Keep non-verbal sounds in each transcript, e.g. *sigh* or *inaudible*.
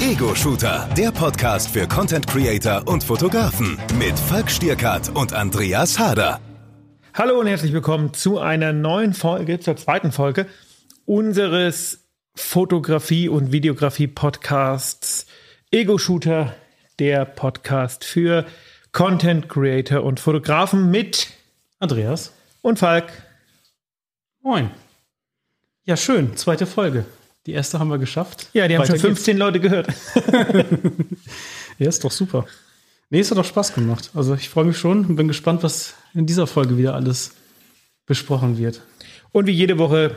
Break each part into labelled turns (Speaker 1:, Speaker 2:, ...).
Speaker 1: Ego-Shooter, der Podcast für Content Creator und Fotografen mit Falk Stierkart und Andreas Harder.
Speaker 2: Hallo und herzlich willkommen zu einer neuen Folge, zur zweiten Folge unseres Fotografie- und Videografie-Podcasts Ego-Shooter, der Podcast für Content Creator und Fotografen mit
Speaker 3: Andreas
Speaker 2: und Falk.
Speaker 3: Moin. Ja, schön. Zweite Folge. Die erste haben wir geschafft.
Speaker 2: Ja, die haben Weiter schon 15 geht's. Leute gehört. *laughs*
Speaker 3: ja, ist doch super. Nee, es hat doch Spaß gemacht. Also ich freue mich schon und bin gespannt, was in dieser Folge wieder alles besprochen wird.
Speaker 2: Und wie jede Woche,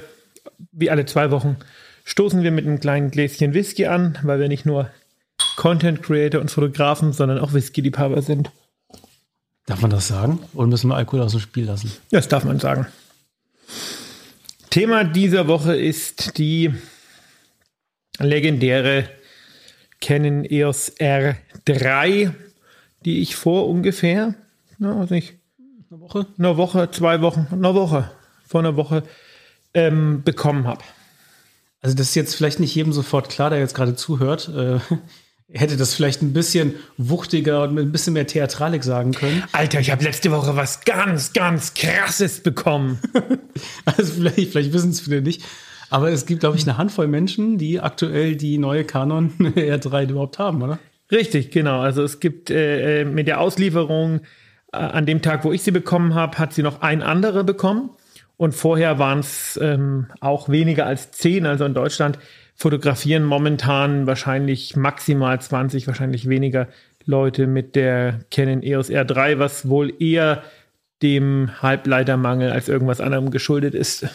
Speaker 2: wie alle zwei Wochen, stoßen wir mit einem kleinen Gläschen Whisky an, weil wir nicht nur Content Creator und Fotografen, sondern auch Whisky-Liebhaber sind.
Speaker 3: Darf man das sagen? Oder müssen wir Alkohol aus dem Spiel lassen?
Speaker 2: Das darf man sagen. Thema dieser Woche ist die legendäre Canon EOS R3, die ich vor ungefähr, na, also nicht, eine Woche, eine Woche, zwei Wochen, eine Woche, vor einer Woche ähm, bekommen habe.
Speaker 3: Also das ist jetzt vielleicht nicht jedem sofort klar, der jetzt gerade zuhört. Äh, *laughs* hätte das vielleicht ein bisschen wuchtiger und mit ein bisschen mehr Theatralik sagen können.
Speaker 2: Alter, ich habe letzte Woche was ganz, ganz Krasses bekommen. *laughs*
Speaker 3: also vielleicht, vielleicht wissen es viele nicht. Aber es gibt, glaube ich, eine Handvoll Menschen, die aktuell die neue Canon *laughs* R3 überhaupt haben, oder?
Speaker 2: Richtig, genau. Also es gibt äh, äh, mit der Auslieferung äh, an dem Tag, wo ich sie bekommen habe, hat sie noch ein anderer bekommen. Und vorher waren es ähm, auch weniger als zehn. Also in Deutschland fotografieren momentan wahrscheinlich maximal 20, wahrscheinlich weniger Leute mit der Canon EOS R3, was wohl eher dem Halbleitermangel als irgendwas anderem geschuldet ist.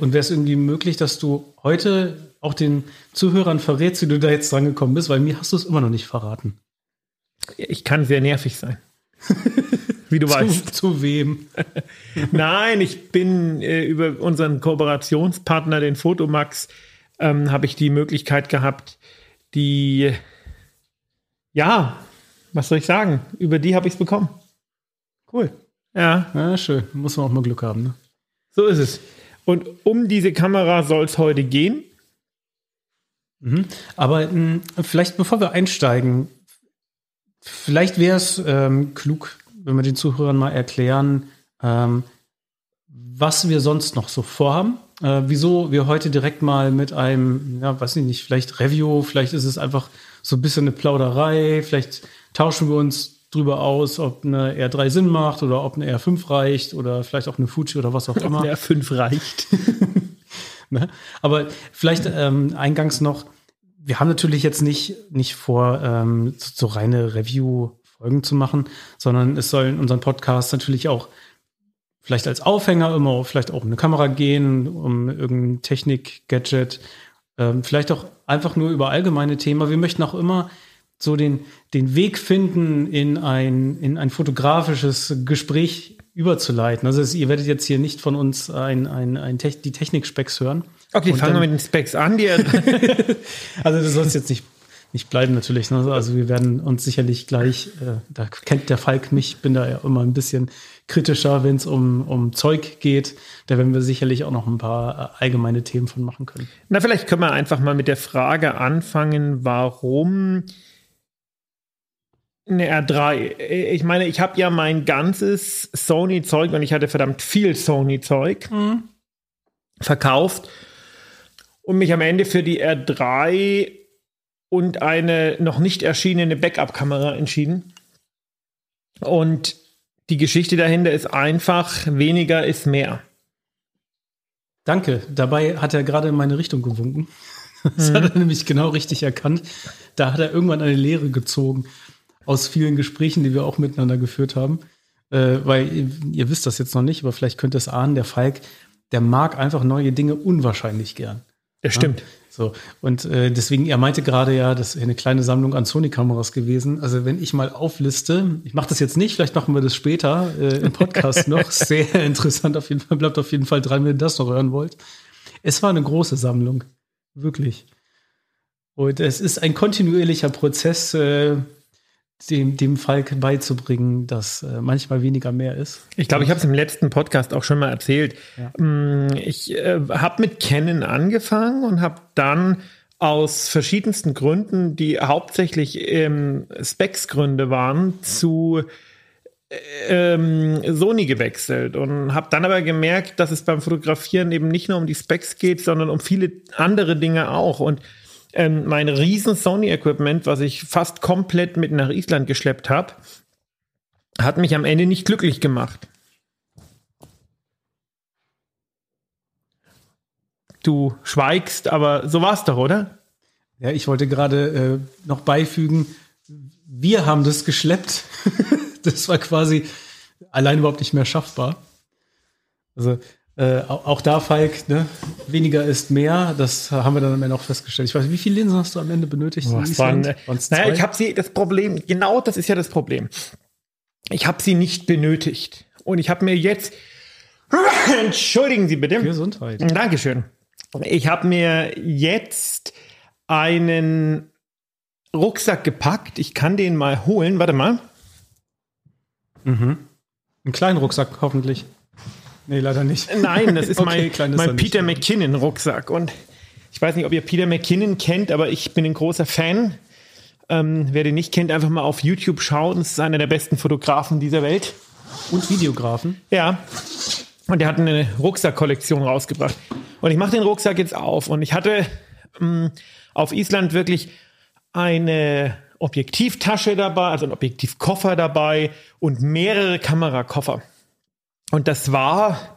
Speaker 3: Und wäre es irgendwie möglich, dass du heute auch den Zuhörern verrätst, wie du da jetzt dran gekommen bist? Weil mir hast du es immer noch nicht verraten.
Speaker 2: Ich kann sehr nervig sein. *laughs* wie du
Speaker 3: zu,
Speaker 2: weißt.
Speaker 3: Zu wem? *laughs*
Speaker 2: Nein, ich bin äh, über unseren Kooperationspartner, den Fotomax, ähm, habe ich die Möglichkeit gehabt, die, ja, was soll ich sagen, über die habe ich es bekommen.
Speaker 3: Cool. Ja. Ja, schön. Muss man auch mal Glück haben, ne?
Speaker 2: So ist es. Und um diese Kamera soll es heute gehen.
Speaker 3: Mhm. Aber mh, hm, vielleicht bevor wir einsteigen, vielleicht wäre es ähm, klug, wenn wir den Zuhörern mal erklären, ähm, was wir sonst noch so vorhaben äh, wieso wir heute direkt mal mit einem, ja, weiß ich nicht, vielleicht Review, vielleicht ist es einfach so ein bisschen eine Plauderei, vielleicht tauschen wir uns drüber aus, ob eine R3 Sinn macht oder ob eine R5 reicht oder vielleicht auch eine Fuji oder was auch immer. Ob
Speaker 2: eine R5 reicht. *laughs*
Speaker 3: ne? Aber vielleicht ähm, eingangs noch, wir haben natürlich jetzt nicht, nicht vor, ähm, so, so reine Review-Folgen zu machen, sondern es soll in unserem Podcast natürlich auch vielleicht als Aufhänger immer vielleicht auch um eine Kamera gehen, um irgendein Technik-Gadget, ähm, vielleicht auch einfach nur über allgemeine Themen. Wir möchten auch immer so den, den Weg finden, in ein, in ein fotografisches Gespräch überzuleiten. Also ihr werdet jetzt hier nicht von uns ein, ein, ein Te die Technik-Specs hören.
Speaker 2: Okay, fangen wir mit den Specs an. Die *laughs*
Speaker 3: also du sollst jetzt nicht nicht bleiben natürlich. Ne? Also wir werden uns sicherlich gleich, äh, da kennt der Falk mich, bin da ja immer ein bisschen kritischer, wenn es um, um Zeug geht. Da werden wir sicherlich auch noch ein paar äh, allgemeine Themen von machen können.
Speaker 2: Na, vielleicht können wir einfach mal mit der Frage anfangen, warum eine R3. Ich meine, ich habe ja mein ganzes Sony-Zeug und ich hatte verdammt viel Sony-Zeug mhm. verkauft und mich am Ende für die R3 und eine noch nicht erschienene Backup-Kamera entschieden. Und die Geschichte dahinter ist einfach, weniger ist mehr.
Speaker 3: Danke. Dabei hat er gerade in meine Richtung gewunken. *laughs* Das mhm. hat er nämlich genau richtig erkannt. Da hat er irgendwann eine Lehre gezogen aus vielen Gesprächen, die wir auch miteinander geführt haben. Äh, weil ihr, ihr, wisst das jetzt noch nicht, aber vielleicht könnt ihr es ahnen, der Falk, der mag einfach neue Dinge unwahrscheinlich gern.
Speaker 2: Das stimmt. Ja?
Speaker 3: So, und äh, deswegen, er meinte gerade ja, das ist eine kleine Sammlung an Sony-Kameras gewesen. Also wenn ich mal aufliste, ich mache das jetzt nicht, vielleicht machen wir das später äh, im Podcast *laughs* noch. Sehr interessant auf jeden Fall, bleibt auf jeden Fall dran, wenn ihr das noch hören wollt. Es war eine große Sammlung, wirklich. Und es ist ein kontinuierlicher Prozess, äh, dem, dem Falk beizubringen, dass äh, manchmal weniger mehr ist.
Speaker 2: Ich glaube, ich habe es im letzten Podcast auch schon mal erzählt. Ja. Mm, ich äh, habe mit Canon angefangen und habe dann aus verschiedensten Gründen, die hauptsächlich ähm, Specs-Gründe waren, zu ähm, Sony gewechselt und habe dann aber gemerkt, dass es beim Fotografieren eben nicht nur um die Specs geht, sondern um viele andere Dinge auch. Und ähm, mein riesen Sony-Equipment, was ich fast komplett mit nach Island geschleppt habe, hat mich am Ende nicht glücklich gemacht. Du schweigst, aber so war es doch, oder?
Speaker 3: Ja, ich wollte gerade äh, noch beifügen, wir haben das geschleppt. *laughs* das war quasi allein überhaupt nicht mehr schaffbar. Also äh, auch da, Falk, ne? weniger ist mehr. Das haben wir dann am Ende auch festgestellt. Ich weiß, wie viele Linsen hast du am Ende benötigt?
Speaker 2: Oh, waren, äh, naja, ich habe sie, das Problem, genau das ist ja das Problem. Ich habe sie nicht benötigt. Und ich habe mir jetzt, *laughs* entschuldigen Sie bitte.
Speaker 3: Gesundheit.
Speaker 2: Dankeschön. Ich habe mir jetzt einen Rucksack gepackt. Ich kann den mal holen. Warte mal.
Speaker 3: Mhm. Einen kleinen Rucksack hoffentlich. Nee, leider nicht.
Speaker 2: Nein, das *laughs* ist okay, mein, mein Peter McKinnon Rucksack. Und ich weiß nicht, ob ihr Peter McKinnon kennt, aber ich bin ein großer Fan. Ähm, wer den nicht kennt, einfach mal auf YouTube schauen. Das ist einer der besten Fotografen dieser Welt.
Speaker 3: Und Videografen.
Speaker 2: Ja. Und der hat eine Rucksackkollektion rausgebracht. Und ich mache den Rucksack jetzt auf. Und ich hatte ähm, auf Island wirklich eine Objektivtasche dabei, also ein Objektivkoffer dabei und mehrere Kamerakoffer. Und das war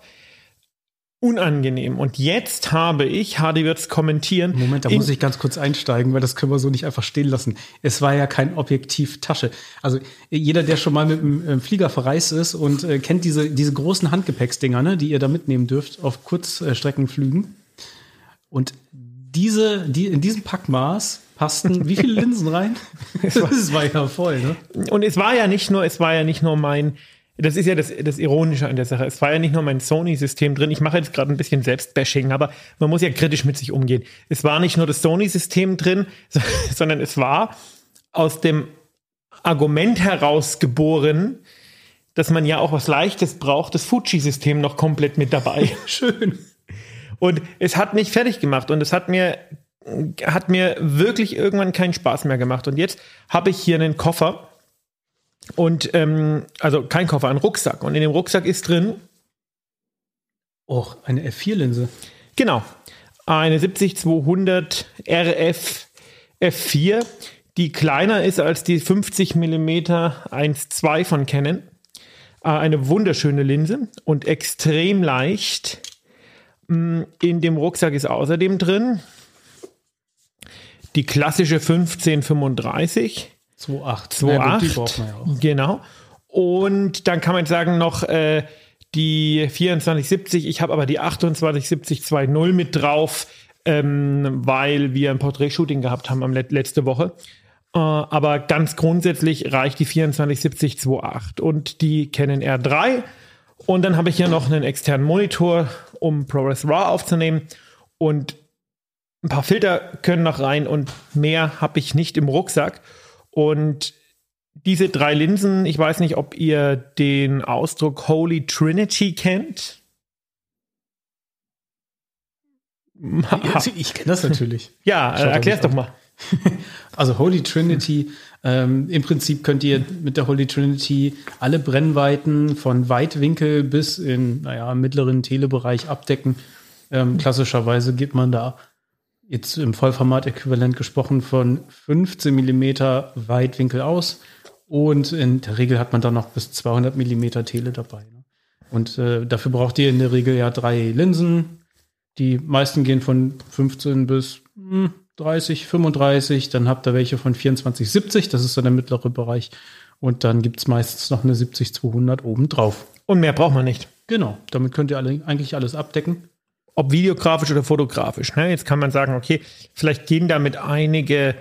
Speaker 2: unangenehm. Und jetzt habe ich, Hardy wird es kommentieren.
Speaker 3: Moment, da muss ich ganz kurz einsteigen, weil das können wir so nicht einfach stehen lassen. Es war ja kein Objektivtasche. Also jeder, der schon mal mit dem Flieger verreist ist und äh, kennt diese, diese großen Handgepäcksdinger, ne, die ihr da mitnehmen dürft auf Kurzstreckenflügen. Und diese, die, in diesem Packmaß passten wie viele *laughs* Linsen rein?
Speaker 2: es *laughs* war ja voll, ne? Und es war ja nicht nur, es war ja nicht nur mein, das ist ja das, das Ironische an der Sache. Es war ja nicht nur mein Sony-System drin. Ich mache jetzt gerade ein bisschen Selbstbashing, aber man muss ja kritisch mit sich umgehen. Es war nicht nur das Sony-System drin, *laughs* sondern es war aus dem Argument heraus geboren, dass man ja auch was Leichtes braucht, das Fuji-System noch komplett mit dabei.
Speaker 3: Schön.
Speaker 2: Und es hat mich fertig gemacht und es hat mir hat mir wirklich irgendwann keinen Spaß mehr gemacht. Und jetzt habe ich hier einen Koffer und ähm, also kein Koffer, ein Rucksack. Und in dem Rucksack ist drin.
Speaker 3: Och, eine F4-Linse.
Speaker 2: Genau. Eine 70-200 RF F4, die kleiner ist als die 50 mm 1.2 von Canon. Äh, eine wunderschöne Linse und extrem leicht. Mm, in dem Rucksack ist außerdem drin die klassische 1535.
Speaker 3: 2.8.
Speaker 2: 2.8. Ja. Genau. Und dann kann man sagen noch äh, die 2470. Ich habe aber die 2870 2.0 mit drauf, ähm, weil wir ein Portrait-Shooting gehabt haben am Let letzte Woche. Äh, aber ganz grundsätzlich reicht die 2470 2.8 und die Canon R3. Und dann habe ich hier noch einen externen Monitor, um ProRes RAW aufzunehmen. Und ein paar Filter können noch rein und mehr habe ich nicht im Rucksack. Und diese drei Linsen, ich weiß nicht, ob ihr den Ausdruck Holy Trinity kennt.
Speaker 3: Ich kenne das natürlich. *laughs*
Speaker 2: ja, äh, erklär's doch mal. *laughs*
Speaker 3: Also Holy Trinity, ähm, im Prinzip könnt ihr mit der Holy Trinity alle Brennweiten von Weitwinkel bis in, naja, mittleren Telebereich abdecken. Ähm, klassischerweise gibt man da jetzt im Vollformat-Äquivalent gesprochen von 15 mm Weitwinkel aus und in der Regel hat man dann noch bis 200 mm Tele dabei. Ne? Und äh, dafür braucht ihr in der Regel ja drei Linsen. Die meisten gehen von 15 bis hm, 30, 35. Dann habt ihr welche von 24, 70. Das ist so der mittlere Bereich. Und dann gibt es meistens noch eine 70-200 oben drauf.
Speaker 2: Und mehr braucht man nicht.
Speaker 3: Genau, damit könnt ihr alle, eigentlich alles abdecken
Speaker 2: ob videografisch oder fotografisch. Ne? Jetzt kann man sagen, okay, vielleicht gehen damit einige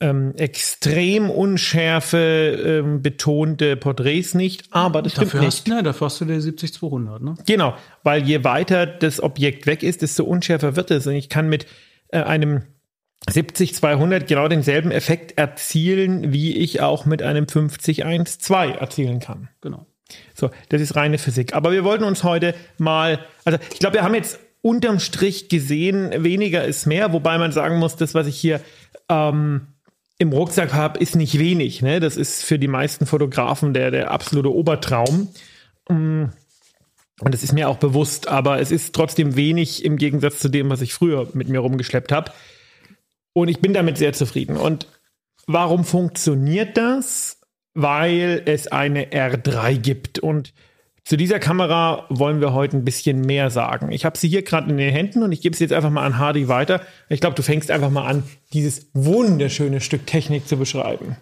Speaker 2: ähm, extrem unschärfe ähm, betonte Porträts nicht, aber das
Speaker 3: dafür
Speaker 2: stimmt
Speaker 3: hast,
Speaker 2: nicht.
Speaker 3: Ne, dafür hast du der 70-200, ne?
Speaker 2: Genau, weil je weiter das Objekt weg ist, desto unschärfer wird es. Und ich kann mit äh, einem 70-200 genau denselben Effekt erzielen, wie ich auch mit einem 50-1-2 erzielen kann.
Speaker 3: Genau.
Speaker 2: So, das ist reine Physik. Aber wir wollten uns heute mal, also ich glaube, wir haben jetzt unterm Strich gesehen, weniger ist mehr, wobei man sagen muss, das, was ich hier ähm, im Rucksack habe, ist nicht wenig. Ne? Das ist für die meisten Fotografen der, der absolute Obertraum. Mm. Und das ist mir auch bewusst, aber es ist trotzdem wenig im Gegensatz zu dem, was ich früher mit mir rumgeschleppt habe. Und ich bin damit sehr zufrieden. Und warum funktioniert das? Weil es eine R3 gibt. Und zu dieser Kamera wollen wir heute ein bisschen mehr sagen. Ich habe sie hier gerade in den Händen und ich gebe sie jetzt einfach mal an Hardy weiter. Ich glaube, du fängst einfach mal an, dieses wunderschöne Stück Technik zu beschreiben.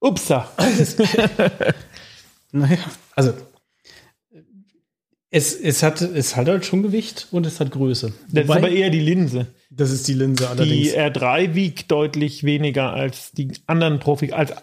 Speaker 2: Upsa. *laughs*
Speaker 3: naja, also es, es, hat, es hat halt schon Gewicht und es hat Größe.
Speaker 2: Das Wobei, ist aber eher die Linse.
Speaker 3: Das ist die Linse allerdings.
Speaker 2: Die R3 wiegt deutlich weniger als die anderen Profi, als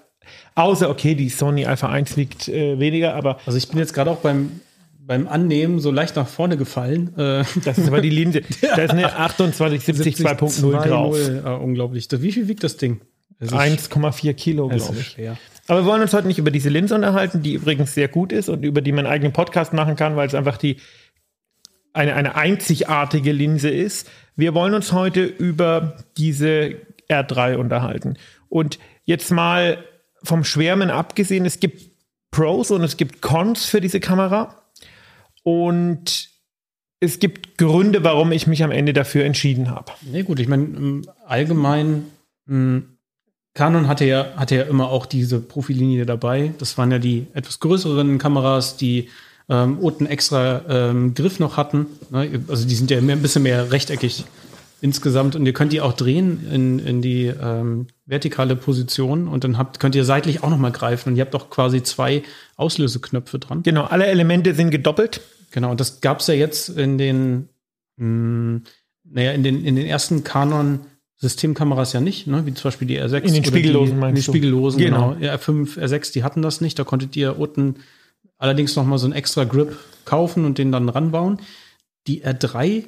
Speaker 2: außer okay, die Sony Alpha 1 wiegt äh, weniger, aber.
Speaker 3: Also ich bin jetzt gerade auch beim, beim Annehmen so leicht nach vorne gefallen.
Speaker 2: Äh. Das ist aber die Linse. *laughs* Da ist eine 2870 2.0 drauf.
Speaker 3: Ah, unglaublich. Wie viel wiegt das Ding?
Speaker 2: 1,4 Kilo, glaube ich. Schwer. Aber wir wollen uns heute nicht über diese Linse unterhalten, die übrigens sehr gut ist und über die man einen eigenen Podcast machen kann, weil es einfach die eine, eine einzigartige Linse ist. Wir wollen uns heute über diese R3 unterhalten. Und jetzt mal vom Schwärmen abgesehen, es gibt Pros und es gibt Cons für diese Kamera. Und es gibt Gründe, warum ich mich am Ende dafür entschieden habe.
Speaker 3: Nee, gut, ich meine, allgemein hm, Canon hatte ja, hatte ja immer auch diese Profilinie dabei. Das waren ja die etwas größeren Kameras, die ähm, unten extra ähm, Griff noch hatten. Ne? Also die sind ja mehr, ein bisschen mehr rechteckig insgesamt und ihr könnt die auch drehen in, in die ähm, vertikale Position und dann habt, könnt ihr seitlich auch noch mal greifen und ihr habt auch quasi zwei Auslöseknöpfe dran.
Speaker 2: Genau, alle Elemente sind gedoppelt.
Speaker 3: Genau, und das gab es ja jetzt in den, mh, hm, naja, in den, in den ersten Canon Systemkameras ja nicht, ne? wie zum Beispiel die R6.
Speaker 2: In den Spiegellosen,
Speaker 3: die, in den Spiegellosen, genau. genau. R5, R6, die hatten das nicht. Da konntet ihr unten allerdings noch mal so einen extra Grip kaufen und den dann ranbauen. Die R3,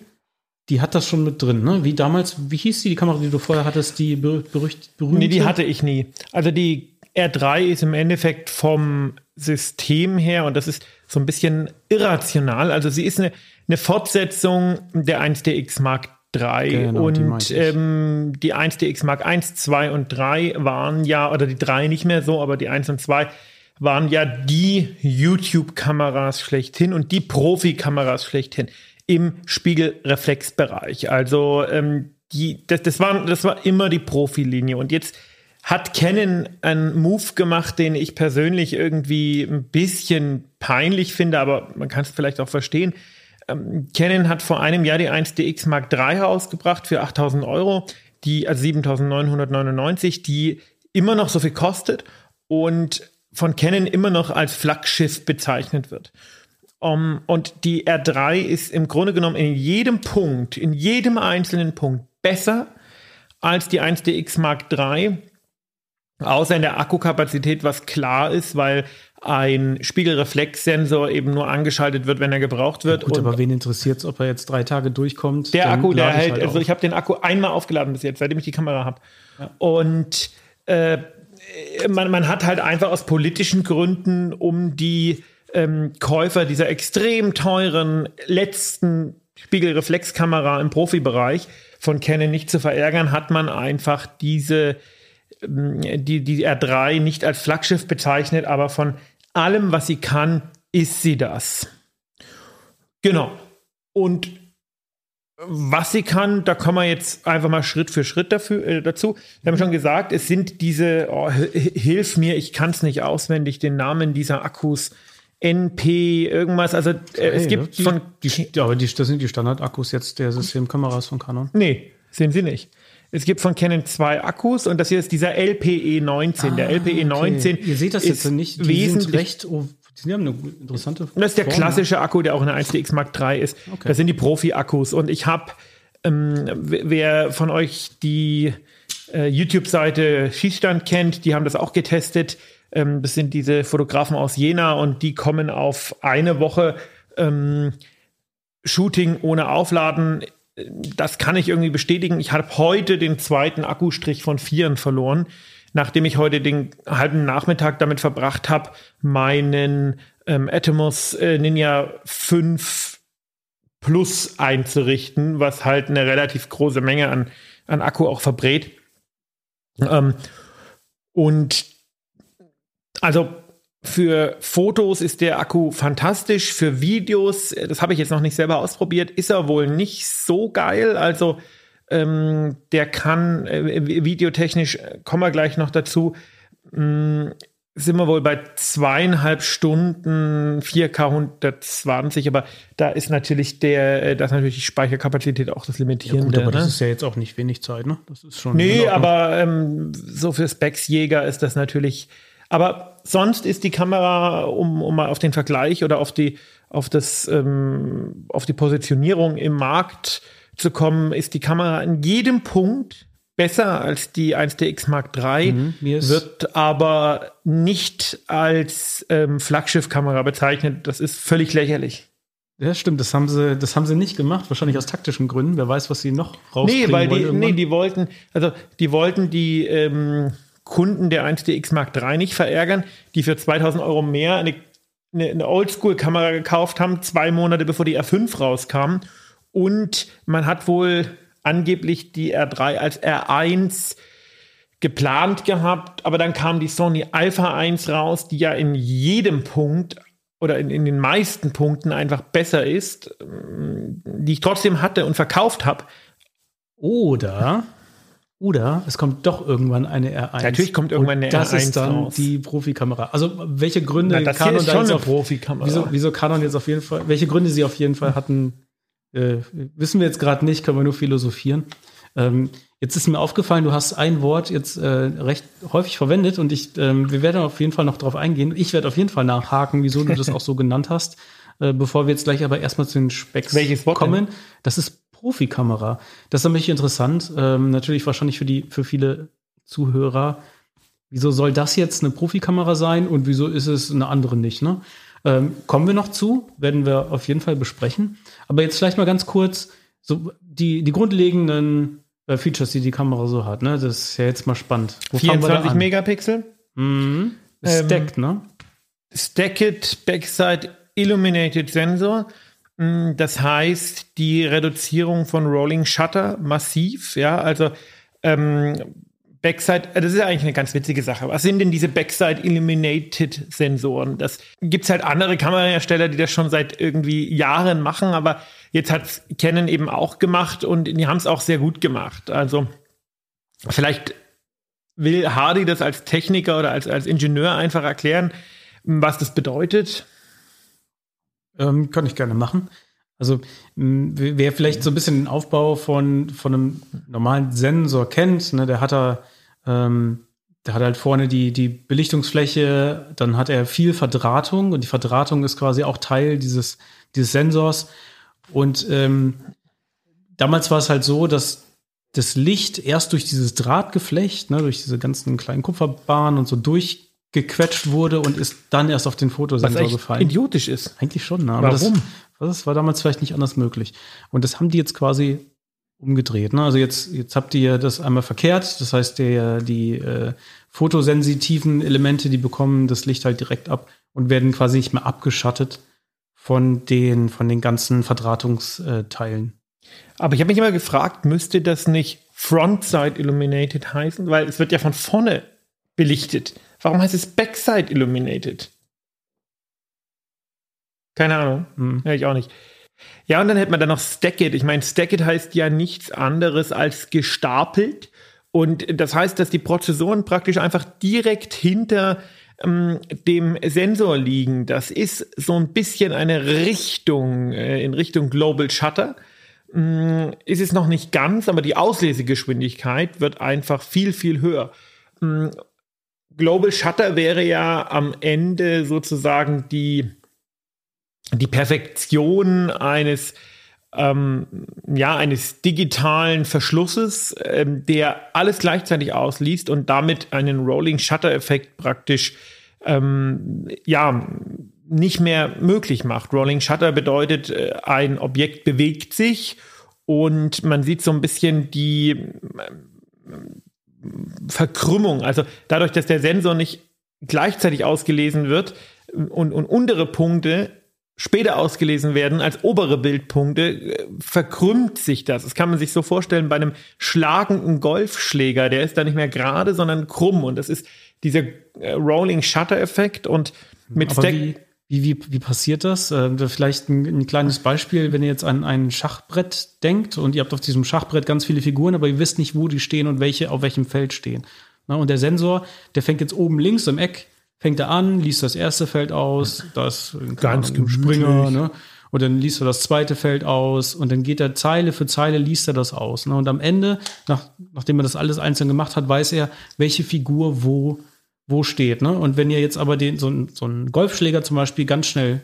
Speaker 3: die hat das schon mit drin, ne? Wie damals, wie hieß die, die Kamera, die du vorher hattest, die berücht, berühmte?
Speaker 2: Nee, die hatte ich nie. Also die R3 ist im Endeffekt vom System her, und das ist so ein bisschen irrational, also sie ist eine, eine Fortsetzung der 1DX Mark 3 genau, und die, ähm, die 1DX Mark 1, 2 und 3 waren ja, oder die 3 nicht mehr so, aber die 1 und 2 waren ja die YouTube-Kameras schlechthin und die Profi-Kameras schlechthin im Spiegelreflexbereich. Also ähm, die, das, das, war, das war immer die Profilinie. Und jetzt hat Canon einen Move gemacht, den ich persönlich irgendwie ein bisschen peinlich finde, aber man kann es vielleicht auch verstehen. Ähm, Canon hat vor einem Jahr die 1DX Mark III ausgebracht für 8000 Euro, die, also 7999, die immer noch so viel kostet und von Canon immer noch als Flaggschiff bezeichnet wird. Um, und die R3 ist im Grunde genommen in jedem Punkt, in jedem einzelnen Punkt besser als die 1DX Mark III, außer in der Akkukapazität, was klar ist, weil ein Spiegelreflexsensor eben nur angeschaltet wird, wenn er gebraucht wird.
Speaker 3: Ja, gut, aber wen interessiert es, ob er jetzt drei Tage durchkommt?
Speaker 2: Der Akku, der hält, halt also ich habe den Akku einmal aufgeladen bis jetzt, seitdem ich die Kamera habe. Ja. Und äh, man, man hat halt einfach aus politischen Gründen, um die ähm, Käufer dieser extrem teuren letzten Spiegelreflexkamera im Profibereich von Canon nicht zu verärgern, hat man einfach diese ähm, die, die R3 nicht als Flaggschiff bezeichnet, aber von allem, was sie kann, ist sie das. Genau. Und was sie kann, da kommen wir jetzt einfach mal Schritt für Schritt dafür, äh, dazu. Wir haben schon gesagt, es sind diese, oh, hilf mir, ich kann es nicht auswendig, den Namen dieser Akkus. NP, irgendwas, also äh, es gibt
Speaker 3: die, von. Die, aber die, das sind die Standardakkus jetzt der Systemkameras von Canon?
Speaker 2: Nee, sind sie nicht. Es gibt von Canon zwei Akkus und das hier ist dieser LPE 19. Ah, der LPE 19.
Speaker 3: Okay. Ihr seht das jetzt nicht.
Speaker 2: Die wesentlich recht.
Speaker 3: Oh, die haben eine interessante.
Speaker 2: Das ist der Form, klassische Akku, der auch in der 1DX Mark III ist. Okay. Das sind die Profi-Akkus. Und ich habe, ähm, wer von euch die äh, YouTube-Seite Schießstand kennt, die haben das auch getestet. Ähm, das sind diese Fotografen aus Jena und die kommen auf eine Woche ähm, Shooting ohne Aufladen das kann ich irgendwie bestätigen. Ich habe heute den zweiten Akkustrich von Vieren verloren, nachdem ich heute den halben Nachmittag damit verbracht habe, meinen ähm, Atomos äh, Ninja 5 Plus einzurichten, was halt eine relativ große Menge an, an Akku auch verbrät. Ähm, und also für Fotos ist der Akku fantastisch, für Videos, das habe ich jetzt noch nicht selber ausprobiert, ist er wohl nicht so geil. Also ähm, der kann äh, videotechnisch, äh, kommen wir gleich noch dazu, mh, mm, sind wir wohl bei zweieinhalb Stunden 4K 120, aber da ist natürlich der, äh, das ist natürlich die Speicherkapazität auch das Limitierende. Ja gut,
Speaker 3: aber ne? das ist ja jetzt auch nicht wenig Zeit, ne? Das ist schon.
Speaker 2: Nee, aber ähm, so für Specs-Jäger ist das natürlich. Aber sonst ist die Kamera, um, um mal auf den Vergleich oder auf die, auf das, ähm, auf die Positionierung im Markt zu kommen, ist die Kamera in jedem Punkt besser als die 1DX Mark III, mhm, wird aber nicht als ähm, Flaggschiffkamera bezeichnet. Das ist völlig lächerlich.
Speaker 3: Ja, stimmt, das haben sie, das haben sie nicht gemacht, wahrscheinlich aus taktischen Gründen. Wer weiß, was sie noch
Speaker 2: rausbringen Nee, weil die, nee, die wollten, also die wollten die ähm, Kunden der 1DX Mark III nicht verärgern, die für 2000 Euro mehr eine, eine, eine Oldschool-Kamera gekauft haben, zwei Monate bevor die R5 rauskam. Und man hat wohl angeblich die R3 als R1 geplant gehabt, aber dann kam die Sony Alpha 1 raus, die ja in jedem Punkt oder in, in den meisten Punkten einfach besser ist, die ich trotzdem hatte und verkauft habe.
Speaker 3: Oder oder es kommt doch irgendwann eine R1.
Speaker 2: Natürlich kommt irgendwann eine
Speaker 3: das
Speaker 2: R1.
Speaker 3: Das ist dann raus. die Profikamera. Also welche Gründe
Speaker 2: Na, das Canon ist schon eine auf, Profikamera.
Speaker 3: Wieso, wieso Canon jetzt auf jeden Fall, welche Gründe sie auf jeden Fall hatten, äh, wissen wir jetzt gerade nicht, können wir nur philosophieren. Ähm, jetzt ist mir aufgefallen, du hast ein Wort jetzt äh, recht häufig verwendet und ich, ähm, wir werden auf jeden Fall noch darauf eingehen. Ich werde auf jeden Fall nachhaken, wieso du das auch so *laughs* genannt hast. Äh, bevor wir jetzt gleich aber erstmal zu den Specks
Speaker 2: Welches Wort
Speaker 3: kommen. Denn? Das ist Profikamera. Das ist nämlich interessant. Ähm, natürlich wahrscheinlich für die, für viele Zuhörer. Wieso soll das jetzt eine Profikamera sein und wieso ist es eine andere nicht? Ne? Ähm, kommen wir noch zu, werden wir auf jeden Fall besprechen. Aber jetzt vielleicht mal ganz kurz so die, die grundlegenden äh, Features, die die Kamera so hat. Ne? Das ist ja jetzt mal spannend.
Speaker 2: Wo 24 Megapixel.
Speaker 3: Mhm. Stacked, ähm, ne?
Speaker 2: Stacked Backside Illuminated Sensor. Mm, das heißt, die Reduzierung von Rolling Shutter massiv, ja, also ähm, Backside, äh, das ist eigentlich eine ganz witzige Sache. Was sind denn diese Backside Illuminated Sensoren? Das gibt's halt andere Kamerahersteller, die das schon seit irgendwie Jahren machen, aber jetzt hat Canon eben auch gemacht und die haben es auch sehr gut gemacht. Also vielleicht will Hardy das als Techniker oder als, als Ingenieur einfach erklären, was das bedeutet.
Speaker 3: Ähm, kann ich gerne machen. Also wer vielleicht so ein bisschen den Aufbau von, von einem normalen Sensor kennt, ne, der hat da ähm, der hat halt vorne die, die Belichtungsfläche, dann hat er viel Verdrahtung und die Verdrahtung ist quasi auch Teil dieses, dieses Sensors. Und ähm, damals war es halt so, dass das Licht erst durch dieses Drahtgeflecht, ne, durch diese ganzen kleinen Kupferbahnen und so durchgequetscht wurde und ist dann erst auf den Fotosensor
Speaker 2: Was
Speaker 3: gefallen.
Speaker 2: Idiotisch ist.
Speaker 3: Eigentlich schon, ne?
Speaker 2: Aber Warum?
Speaker 3: Das, das war damals vielleicht nicht anders möglich. Und das haben die jetzt quasi umgedreht. Ne? Also jetzt, jetzt habt ihr das einmal verkehrt. Das heißt, der, die äh, fotosensitiven Elemente, die bekommen das Licht halt direkt ab und werden quasi nicht mehr abgeschattet von den, von den ganzen Verdrahtungsteilen.
Speaker 2: Aber ich habe mich immer gefragt, müsste das nicht Frontside Illuminated heißen? Weil es wird ja von vorne belichtet. Warum heißt es Backside Illuminated? Keine Ahnung. Hm. Ja, ich auch nicht. Ja, und dann hätte man dann noch Stacked. Ich meine, Stacked heißt ja nichts anderes als gestapelt. Und das heißt, dass die Prozessoren praktisch einfach direkt hinter ähm, dem Sensor liegen. Das ist so ein bisschen eine Richtung, äh, in Richtung Global Shutter. Ähm, ist es noch nicht ganz, aber die Auslesegeschwindigkeit wird einfach viel, viel höher. Ähm, Global Shutter wäre ja am Ende sozusagen die die Perfektion eines ähm, ja, eines digitalen Verschlusses, ähm, der alles gleichzeitig ausliest und damit einen Rolling Shutter Effekt praktisch ähm, ja nicht mehr möglich macht. Rolling Shutter bedeutet, äh, ein Objekt bewegt sich und man sieht so ein bisschen die Verkrümmung. Also dadurch, dass der Sensor nicht gleichzeitig ausgelesen wird und, und untere Punkte später ausgelesen werden als obere Bildpunkte, äh, verkrümmt sich das. Das kann man sich so vorstellen bei einem schlagenden Golfschläger. Der ist da nicht mehr gerade, sondern krumm. Und das ist dieser äh, Rolling Shutter Effekt und mit
Speaker 3: Aber wie, wie, wie, wie passiert das? Äh, vielleicht ein, ein, kleines Beispiel, wenn ihr jetzt an ein Schachbrett denkt und ihr habt auf diesem Schachbrett ganz viele Figuren, aber ihr wisst nicht, wo die stehen und welche auf welchem Feld stehen. Na, und der Sensor, der fängt jetzt oben links im Eck, fängt er an, liest das erste Feld aus, das
Speaker 2: ganz
Speaker 3: Ahnung,
Speaker 2: Springer,
Speaker 3: ne? Und dann liest er das zweite Feld aus und dann geht er Zeile für Zeile, liest er das aus. Ne? Und am Ende, nach, nachdem er das alles einzeln gemacht hat, weiß er, welche Figur wo wo steht. Ne? Und wenn ihr jetzt aber den, so, so einen Golfschläger zum Beispiel ganz schnell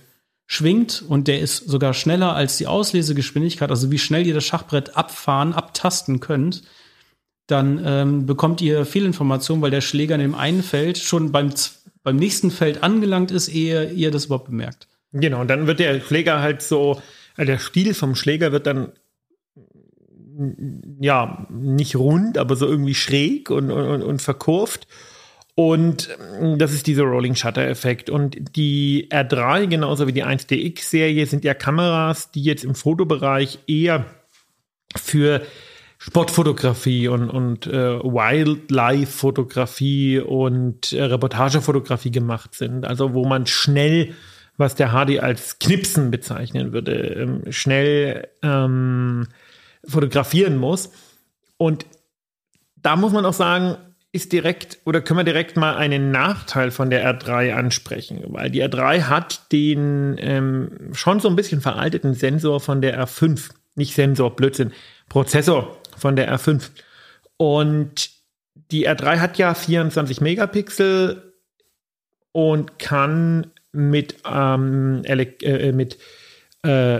Speaker 3: schwingt und der ist sogar schneller als die Auslesegeschwindigkeit, also wie schnell ihr das Schachbrett abfahren, abtasten könnt, dann ähm, bekommt ihr Fehlinformationen, weil der Schläger in dem einen Feld schon beim, beim nächsten Feld angelangt ist, ehe ihr das überhaupt bemerkt.
Speaker 2: Genau, und dann wird der Schläger halt so, äh, der Stiel vom Schläger wird dann ja nicht rund, aber so irgendwie schräg und, und, und verkurvt. Und ähm, das ist dieser Rolling Shutter Effekt. Und die R3, genauso wie die 1DX-Serie, sind ja Kameras, die jetzt im Fotobereich eher für Sportfotografie und, und äh, Wildlife-Fotografie und äh, Reportagefotografie gemacht sind. Also wo man schnell, was der Hardy als Knipsen bezeichnen würde, ähm, schnell ähm, fotografieren muss. Und da muss man auch sagen, ist direkt oder können wir direkt mal einen Nachteil von der R3 ansprechen, weil die R3 hat den ähm, schon so ein bisschen veralteten Sensor von der R5, nicht Sensor, Blödsinn, Prozessor von der R5. Und die R3 hat ja 24 Megapixel und kann mit, ähm, äh, mit äh,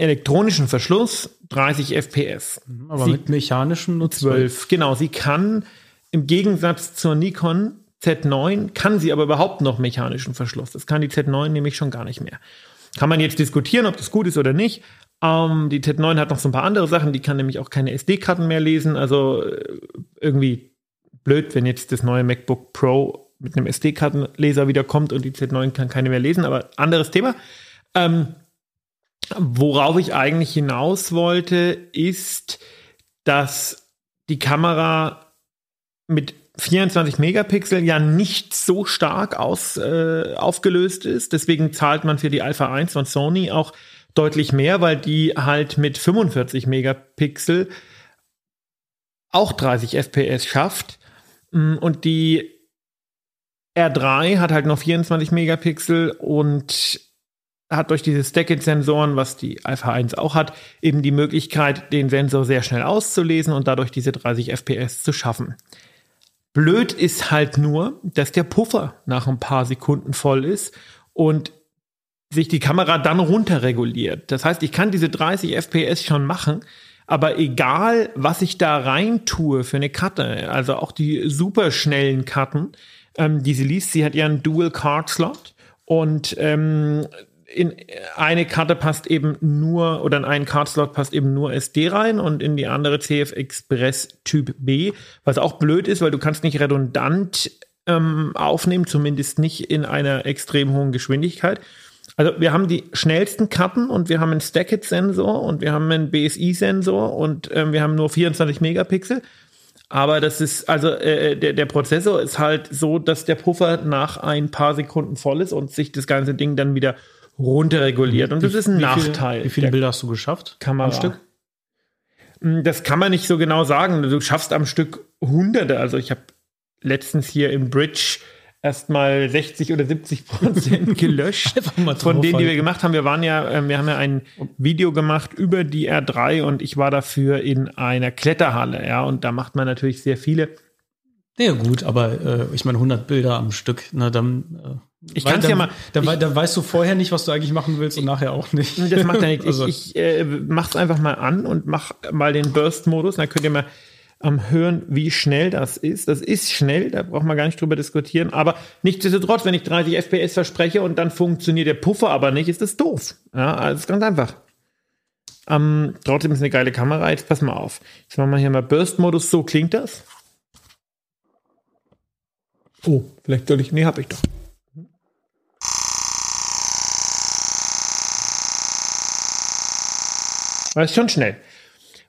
Speaker 2: elektronischen Verschluss 30 FPS.
Speaker 3: Mhm, aber sie, mit mechanischem nur 12.
Speaker 2: Genau, sie kann im Gegensatz zur Nikon Z9 kann sie aber überhaupt noch mechanischen Verschluss. Das kann die Z9 nämlich schon gar nicht mehr. Kann man jetzt diskutieren, ob das gut ist oder nicht. Ähm, die Z9 hat noch so ein paar andere Sachen. Die kann nämlich auch keine SD-Karten mehr lesen. Also äh, irgendwie blöd, wenn jetzt das neue MacBook Pro mit einem SD-Kartenleser wieder kommt und die Z9 kann keine mehr lesen. Aber anderes Thema. Ähm, Worauf ich eigentlich hinaus wollte, ist, dass die Kamera mit 24 Megapixel ja nicht so stark aus, äh, aufgelöst ist. Deswegen zahlt man für die Alpha 1 von Sony auch deutlich mehr, weil die halt mit 45 Megapixel auch 30 FPS schafft. Mm, und die R3 hat halt noch 24 Megapixel und hat durch diese Stacked-Sensoren, was die Alpha 1 auch hat, eben die Möglichkeit, den Sensor sehr schnell auszulesen und dadurch diese 30 FPS zu schaffen. Blöd ist halt nur, dass der Puffer nach ein paar Sekunden voll ist und sich die Kamera dann runterreguliert. Das heißt, ich kann diese 30 FPS schon machen, aber egal, was ich da rein tue für eine Karte, also auch die superschnellen Karten, ähm, die sie liest, sie hat ja einen Dual Card Slot und ähm, in eine Karte passt eben nur oder in einen Card-Slot passt eben nur SD rein und in die andere CF Express Typ B, was auch blöd ist, weil du kannst nicht redundant ähm, aufnehmen, zumindest nicht in einer extrem hohen Geschwindigkeit. Also wir haben die schnellsten Karten und wir haben einen Stacked-Sensor und wir haben einen BSI-Sensor und ähm, wir haben nur 24 Megapixel. Aber das ist, also äh, der, der Prozessor ist halt so, dass der Puffer nach ein paar Sekunden voll ist und sich das ganze Ding dann wieder runterreguliert. Und das ist ein
Speaker 3: wie
Speaker 2: Nachteil.
Speaker 3: Viele, wie viele Bilder hast du geschafft?
Speaker 2: Kamera. Am Stück? Hm, das kann man nicht so genau sagen. Du schaffst am Stück Hunderte. Also ich habe letztens hier im Bridge erstmal 60 oder 70 Prozent *laughs* gelöscht von denen, die wir gemacht haben. Wir waren ja, äh, wir haben ja ein Video gemacht über die R3 und ich war dafür in einer Kletterhalle, ja, und da macht man natürlich sehr viele.
Speaker 3: Ja gut, aber äh, ich meine 100 Bilder am Stück, na dann äh
Speaker 2: ich kann es ja mal.
Speaker 3: Dann, ich, dann, weißt du vorher nicht, was du eigentlich machen willst und nachher auch nicht. *laughs*
Speaker 2: Das macht ja nichts. Also. Ich, ich äh, mach's einfach mal an und mach mal den Burst-Modus. Dann könnt ihr mal ähm, hören, wie schnell das ist. Das ist schnell, da braucht man gar nicht drüber diskutieren. Aber nichtsdestotrotz, wenn ich 30 FPS verspreche und dann funktioniert der Puffer aber nicht, ist das doof. Ja, also ganz einfach. Ähm, trotzdem ist eine geile Kamera. Jetzt pass mal auf. Jetzt machen wir hier mal Burst-Modus. So klingt das. Oh, vielleicht soll ich. Nee, hab ich doch. Das ist schon schnell.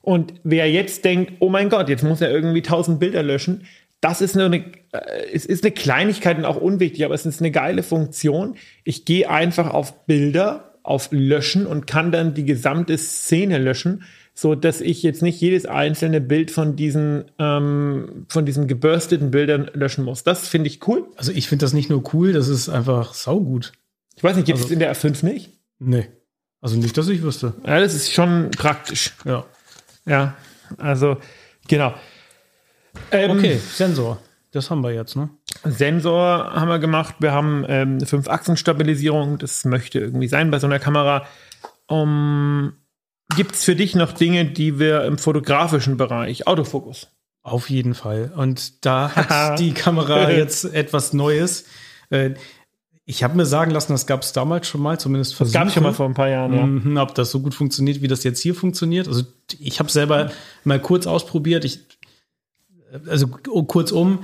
Speaker 2: Und wer jetzt denkt, oh mein Gott, jetzt muss er irgendwie 1000 Bilder löschen, das ist nur eine, äh, es ist eine Kleinigkeit und auch unwichtig, aber es ist eine geile Funktion. Ich gehe einfach auf Bilder, auf Löschen und kann dann die gesamte Szene löschen, so dass ich jetzt nicht jedes einzelne Bild von diesen, ähm, von diesen gebürsteten Bildern löschen muss. Das finde ich cool.
Speaker 3: Also ich finde das nicht nur cool, das ist einfach saugut.
Speaker 2: Ich weiß nicht, gibt es also, in der R5 nicht?
Speaker 3: Nee. Also nicht, dass ich wüsste.
Speaker 2: Ja, das ist schon praktisch.
Speaker 3: Ja.
Speaker 2: Ja, also genau.
Speaker 3: Ähm, okay, Sensor. Das haben wir jetzt, ne?
Speaker 2: Sensor haben wir gemacht. Wir haben ähm, Fünf-Achsen-Stabilisierung. Das möchte irgendwie sein bei so einer Kamera. Um, Gibt es für dich noch Dinge, die wir im fotografischen Bereich, Autofokus?
Speaker 3: Auf jeden Fall. Und da hat *laughs* die Kamera jetzt etwas Neues. Äh, ich habe mir sagen lassen, das gab es damals schon mal, zumindest
Speaker 2: Versuche. Das gab es schon mal vor ein paar Jahren, ja.
Speaker 3: Mhm, ob das so gut funktioniert, wie das jetzt hier funktioniert. Also ich habe selber mal kurz ausprobiert. Ich, also kurzum,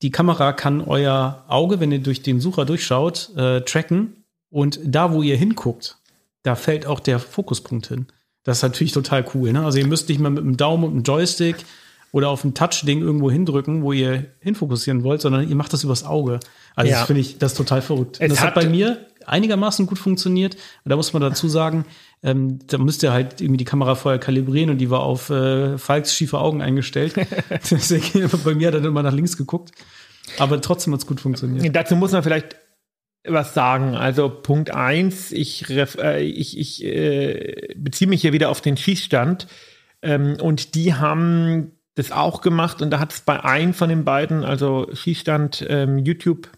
Speaker 3: die Kamera kann euer Auge, wenn ihr durch den Sucher durchschaut, äh, tracken. Und da, wo ihr hinguckt, da fällt auch der Fokuspunkt hin. Das ist natürlich total cool. Ne? Also ihr müsst nicht mal mit dem Daumen und dem Joystick oder auf ein Touch-Ding irgendwo hindrücken, wo ihr hinfokussieren wollt, sondern ihr macht das übers Auge. Also ja. das finde ich das total verrückt. das hat, hat bei mir einigermaßen gut funktioniert. Und da muss man dazu sagen, ähm, da müsst ihr halt irgendwie die Kamera vorher kalibrieren und die war auf äh, Falks schiefe Augen eingestellt. *laughs* Deswegen bei mir hat er immer nach links geguckt. Aber trotzdem hat es gut funktioniert.
Speaker 2: Dazu muss man vielleicht was sagen. Also Punkt eins, ich, äh, ich, ich äh, beziehe mich hier wieder auf den Schießstand. Ähm, und die haben das auch gemacht und da hat es bei einem von den beiden, also Schießstand ähm, YouTube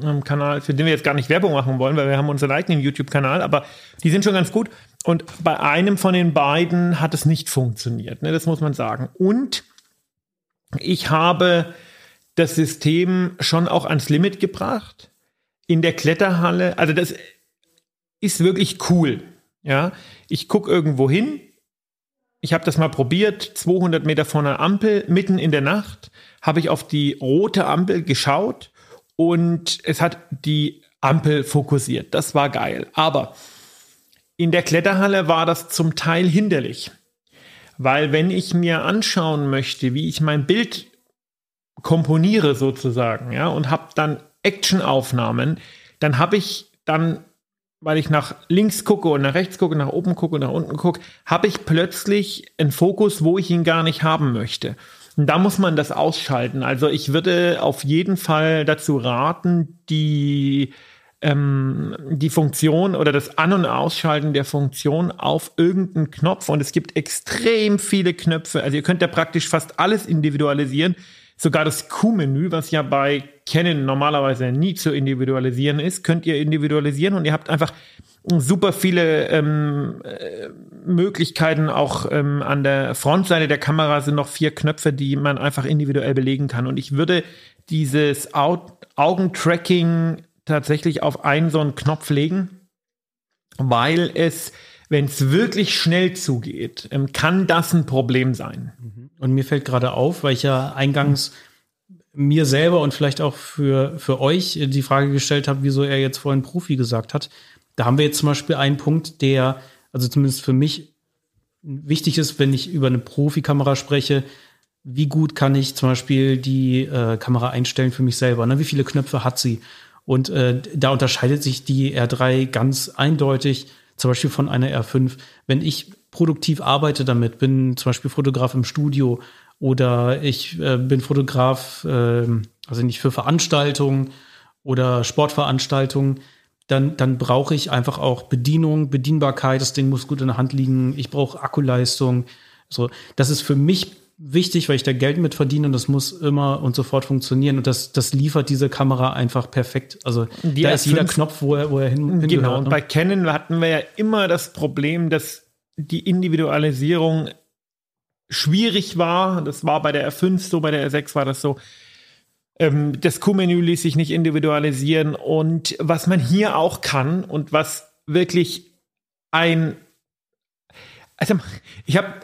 Speaker 2: ähm, Kanal, für den wir jetzt gar nicht Werbung machen wollen, weil wir haben unseren eigenen YouTube-Kanal, aber die sind schon ganz gut. Und bei einem von den beiden hat es nicht funktioniert, ne, das muss man sagen. Und ich habe das System schon auch ans Limit gebracht. In der Kletterhalle, also das ist wirklich cool. Ja, ich gucke irgendwo hin, ich habe das mal probiert, 200 Meter vor einer Ampel, mitten in der Nacht, habe ich auf die rote Ampel geschaut und es hat die Ampel fokussiert. Das war geil. Aber in der Kletterhalle war das zum Teil hinderlich, weil wenn ich mir anschauen möchte, wie ich mein Bild komponiere sozusagen, ja, und habe dann Actionaufnahmen, dann habe ich dann weil ich nach links gucke und nach rechts gucke, nach oben gucke und nach unten gucke, habe ich plötzlich einen Fokus, wo ich ihn gar nicht haben möchte. Und da muss man das ausschalten. Also ich würde auf jeden Fall dazu raten, die, ähm, die Funktion oder das An- und Ausschalten der Funktion auf irgendeinen Knopf. Und es gibt extrem viele Knöpfe. Also ihr könnt ja praktisch fast alles individualisieren. Sogar das Q-Menü, was ja bei Canon normalerweise nie zu individualisieren ist, könnt ihr individualisieren und ihr habt einfach super viele ähm, äh, Möglichkeiten. Auch ähm, an der Frontseite der Kamera sind noch vier Knöpfe, die man einfach individuell belegen kann. Und ich würde dieses Au Augentracking tatsächlich auf einen so einen Knopf legen, weil es, wenn es wirklich schnell zugeht, ähm, kann das ein Problem sein.
Speaker 3: Und mir fällt gerade auf, weil ich ja eingangs mir selber und vielleicht auch für, für euch die Frage gestellt habe, wieso er jetzt vorhin Profi gesagt hat. Da haben wir jetzt zum Beispiel einen Punkt, der, also zumindest für mich wichtig ist, wenn ich über eine Profikamera spreche, wie gut kann ich zum Beispiel die äh, Kamera einstellen für mich selber? Ne? Wie viele Knöpfe hat sie? Und äh, da unterscheidet sich die R3 ganz eindeutig, zum Beispiel von einer R5. Wenn ich produktiv arbeite damit, bin zum Beispiel Fotograf im Studio oder ich äh, bin Fotograf, äh, also nicht für Veranstaltungen oder Sportveranstaltungen, dann, dann brauche ich einfach auch Bedienung, Bedienbarkeit, das Ding muss gut in der Hand liegen, ich brauche Akkuleistung. So, das ist für mich wichtig, weil ich da Geld mit verdiene und das muss immer und sofort funktionieren und das, das liefert diese Kamera einfach perfekt. Also
Speaker 2: Die
Speaker 3: da ist jeder Knopf, wo er, wo er hin,
Speaker 2: Genau, und ne? bei Canon hatten wir ja immer das Problem, dass die Individualisierung schwierig war. Das war bei der R5 so, bei der R6 war das so. Ähm, das Q-Menü ließ sich nicht individualisieren. Und was man hier auch kann und was wirklich ein, also ich habe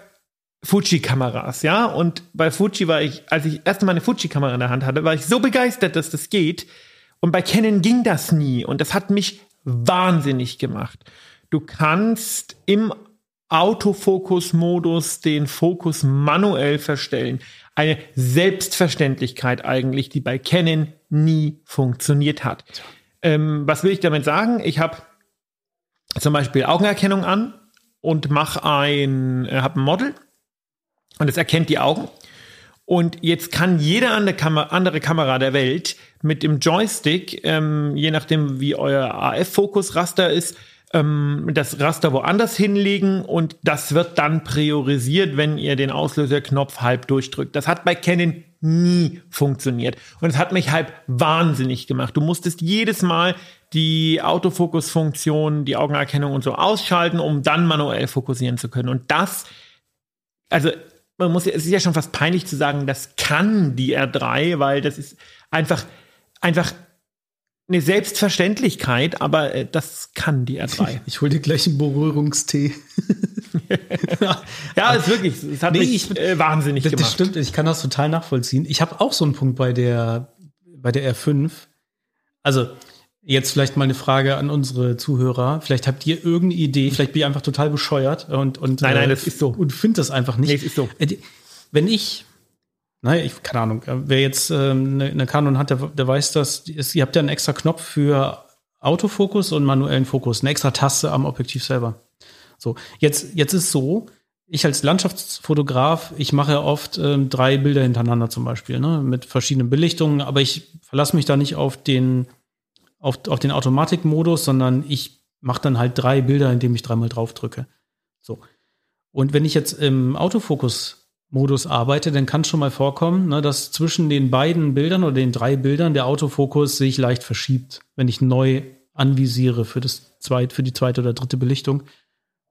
Speaker 2: Fuji-Kameras, ja, und bei Fuji war ich, als ich erst mal eine Fuji-Kamera in der Hand hatte, war ich so begeistert, dass das geht. Und bei Canon ging das nie. Und das hat mich wahnsinnig gemacht. Du kannst im Autofokus-Modus den Fokus manuell verstellen. Eine Selbstverständlichkeit eigentlich, die bei Canon nie funktioniert hat. Ähm, was will ich damit sagen? Ich habe zum Beispiel Augenerkennung an und mache ein, äh, habe ein Model und es erkennt die Augen. Und jetzt kann jede andere, Kamera, der Welt mit dem Joystick, ähm, je nachdem wie euer AF-Fokus-Raster ist, ähm, das Raster woanders hinlegen und das wird dann priorisiert, wenn ihr den Auslöserknopf halb durchdrückt. Das hat bei Canon nie funktioniert. Und es hat mich halb wahnsinnig gemacht. Du musstest jedes Mal die Autofokus-Funktion, die Augenerkennung und so ausschalten, um dann manuell fokussieren zu können. Und das, also man muss, es ist ja schon fast peinlich zu sagen, das kann die R3, weil das ist einfach, einfach eine Selbstverständlichkeit, aber äh, das kann die R3. *laughs*
Speaker 3: Ich hole dir gleich einen Berührungstee. *laughs*
Speaker 2: ja, ist wirklich, es hat nee, mich ich, äh, wahnsinnig
Speaker 3: das,
Speaker 2: gemacht.
Speaker 3: Das stimmt, ich kann das total nachvollziehen. Ich habe auch so einen Punkt bei der, bei der R5. Also, jetzt vielleicht mal eine Frage an unsere Zuhörer. Vielleicht habt ihr irgendeine Idee, vielleicht bin ich einfach total bescheuert und, und
Speaker 2: Nein, nein, äh, das ist so.
Speaker 3: Und finde das einfach nicht. Nee,
Speaker 2: das ist so.
Speaker 3: Äh, wenn ich Naja, ich, keine Ahnung, wer jetzt ähm, eine, eine Canon hat, der, der weiß das. Ist, ihr habt ja einen extra Knopf für Autofokus und manuellen Fokus, eine extra Taste am Objektiv selber. So, jetzt, jetzt ist so, ich als Landschaftsfotograf, ich mache oft ähm, drei Bilder hintereinander zum Beispiel, ne, mit verschiedenen Belichtungen, aber ich verlasse mich da nicht auf den, auf, auf den Automatikmodus, sondern ich mache dann halt drei Bilder, indem ich dreimal drauf drücke. So. Und wenn ich jetzt im Autofokus Modus arbeite, dann kann es schon mal vorkommen, ne, dass zwischen den beiden Bildern oder den drei Bildern der Autofokus sich leicht verschiebt, wenn ich neu anvisiere für, das zweit, für die zweite oder dritte Belichtung.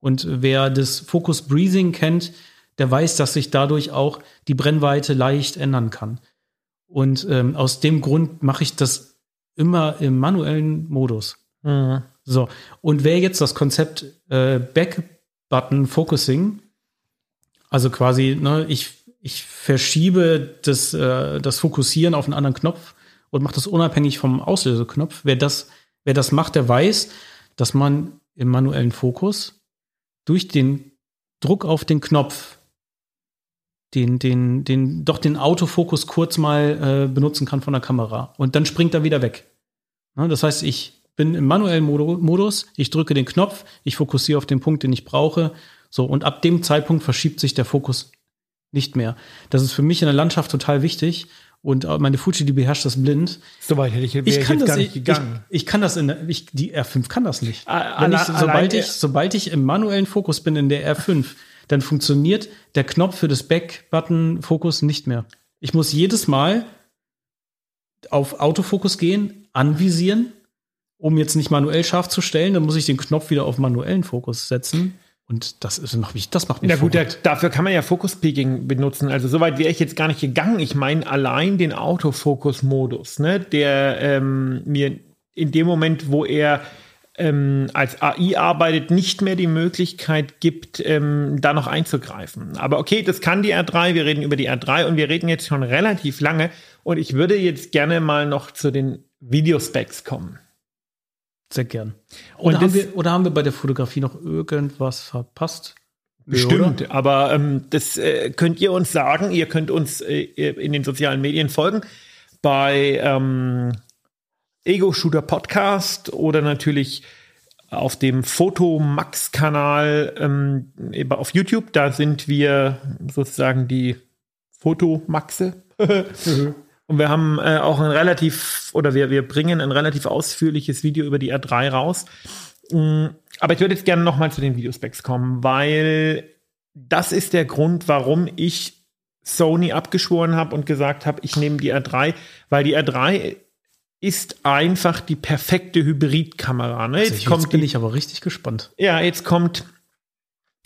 Speaker 3: Und wer das Focus Breathing kennt, der weiß, dass sich dadurch auch die Brennweite leicht ändern kann. Und ähm, aus dem Grund mache ich das immer im manuellen Modus. Mhm. So, und wer jetzt das Konzept äh, Back-Button Focusing also quasi, ne, ich, ich verschiebe das, äh, das Fokussieren auf einen anderen Knopf und mache das unabhängig vom Auslöseknopf. Wer das, wer das macht, der weiß, dass man im manuellen Fokus durch den Druck auf den Knopf den, den, den, doch den Autofokus kurz mal äh, benutzen kann von der Kamera. Und dann springt er wieder weg. Ne, das heißt, ich bin im manuellen Modus, ich drücke den Knopf, ich fokussiere auf den Punkt, den ich brauche so, und ab dem Zeitpunkt verschiebt sich der Fokus nicht mehr. Das ist für mich in der Landschaft total wichtig. Und meine Fuji, die beherrscht das blind.
Speaker 2: Soweit hätte ich, ich,
Speaker 3: kann
Speaker 2: das,
Speaker 3: gar nicht gegangen. Ich, ich, kann das in der, ich, die R5 kann das nicht. Wenn ich, sobald ich, sobald ich im manuellen Fokus bin in der R5, dann funktioniert der Knopf für das Back-Button-Fokus nicht mehr. Ich muss jedes Mal auf Autofokus gehen, anvisieren, um jetzt nicht manuell scharf zu stellen. Dann muss ich den Knopf wieder auf manuellen Fokus setzen. Und das ist noch wichtig, das macht mich
Speaker 2: Na gut, der, dafür kann man ja Focus Peaking benutzen. Also soweit wäre ich jetzt gar nicht gegangen. Ich meine allein den Autofokus-Modus, ne, der ähm, mir in dem Moment, wo er ähm, als AI arbeitet, nicht mehr die Möglichkeit gibt, ähm, da noch einzugreifen. Aber okay, das kann die R3. Wir reden über die R3 und wir reden jetzt schon relativ lange. Und ich würde jetzt gerne mal noch zu den Videospecs kommen.
Speaker 3: Sehr gern. Oder, haben wir, oder haben wir bei der Fotografie noch irgendwas verpasst?
Speaker 2: Bestimmt, oder? aber ähm, das äh, könnt ihr uns sagen. Ihr könnt uns äh, in den sozialen Medien folgen. Bei ähm, Ego Shooter Podcast oder natürlich auf dem Fotomax-Kanal ähm, auf YouTube. Da sind wir sozusagen die Fotomaxe. *laughs* Und wir haben äh, auch ein relativ, oder wir, wir bringen ein relativ ausführliches Video über die R3 raus. Mm, aber ich würde jetzt gerne nochmal zu den Videospecs kommen, weil das ist der Grund, warum ich Sony abgeschworen habe und gesagt habe, ich nehme die R3, weil die R3 ist einfach die perfekte Hybridkamera. Ne?
Speaker 3: Jetzt, also kommt jetzt bin die, ich aber richtig gespannt.
Speaker 2: Ja, jetzt kommt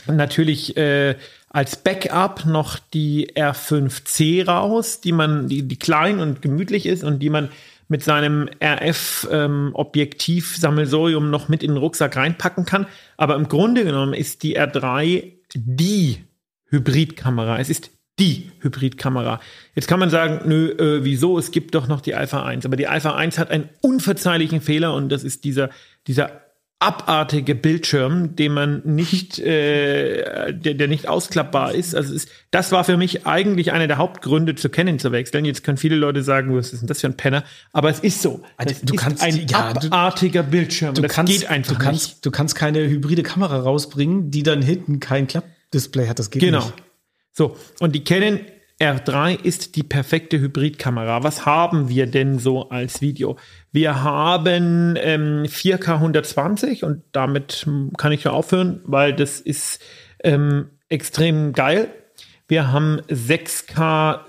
Speaker 2: natürlich äh, als Backup noch die R5C raus, die man, die, die klein und gemütlich ist und die man mit seinem RF-Objektiv-Sammelsorium ähm, noch mit in den Rucksack reinpacken kann. Aber im Grunde genommen ist die R3 die Hybridkamera. Es ist die Hybridkamera. Jetzt kann man sagen, nö, äh, wieso? Es gibt doch noch die Alpha 1. Aber die Alpha 1 hat einen unverzeihlichen Fehler und das ist dieser, dieser abartige Bildschirm, den man nicht, *laughs* äh, der, der nicht ausklappbar ist. Also ist, das war für mich eigentlich einer der Hauptgründe, zu Canon zu wechseln. Jetzt können viele Leute sagen, was ist denn das für ein Penner? Aber es ist so.
Speaker 3: Also, du
Speaker 2: ist
Speaker 3: kannst
Speaker 2: ein
Speaker 3: ja,
Speaker 2: abartiger Bildschirm.
Speaker 3: Du
Speaker 2: das
Speaker 3: kannst,
Speaker 2: geht einfach
Speaker 3: du kannst,
Speaker 2: nicht.
Speaker 3: du kannst keine hybride Kamera rausbringen, die dann hinten kein Klappdisplay hat. Das geht
Speaker 2: Genau.
Speaker 3: nicht.
Speaker 2: So, und die Canon R3 ist die perfekte Hybridkamera. Was haben wir denn so als Video? Wir haben ähm, 4K 120 und damit kann ich ja aufhören, weil das ist ähm, extrem geil. Wir haben 6K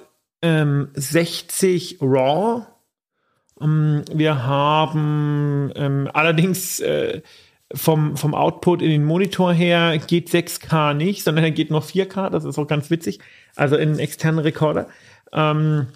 Speaker 2: ähm, 60 RAW. Ähm, wir haben ähm, allerdings äh, vom, vom Output in den Monitor her geht 6K nicht, sondern er geht nur 4K. Das ist auch ganz witzig. Also in einen externen Rekorder. Ähm,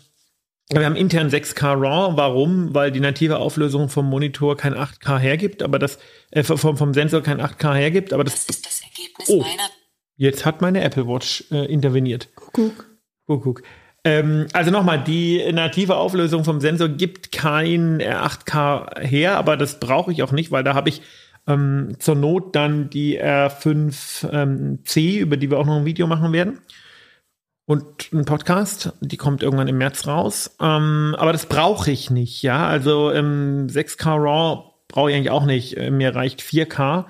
Speaker 2: wir haben intern 6K RAW. Warum? Weil die native Auflösung vom Monitor kein 8K hergibt, aber das äh, vom, vom Sensor kein 8K hergibt, aber das,
Speaker 4: Das ist das Ergebnis
Speaker 2: Oh.
Speaker 4: meiner
Speaker 2: jetzt hat meine Apple Watch äh, interveniert. Kuckuck. Kuckuck. Ähm, also nochmal, die native Auflösung vom Sensor gibt kein äh, 8K her, aber das brauche ich auch nicht, weil da habe ich ähm, zur Not dann die R5C, ähm, über die wir auch noch ein Video machen werden. Und ein Podcast, die kommt irgendwann im März raus. Ähm, aber das brauche ich nicht, ja. Also ähm, 6K RAW brauche ich eigentlich auch nicht. Äh, Mir reicht 4K.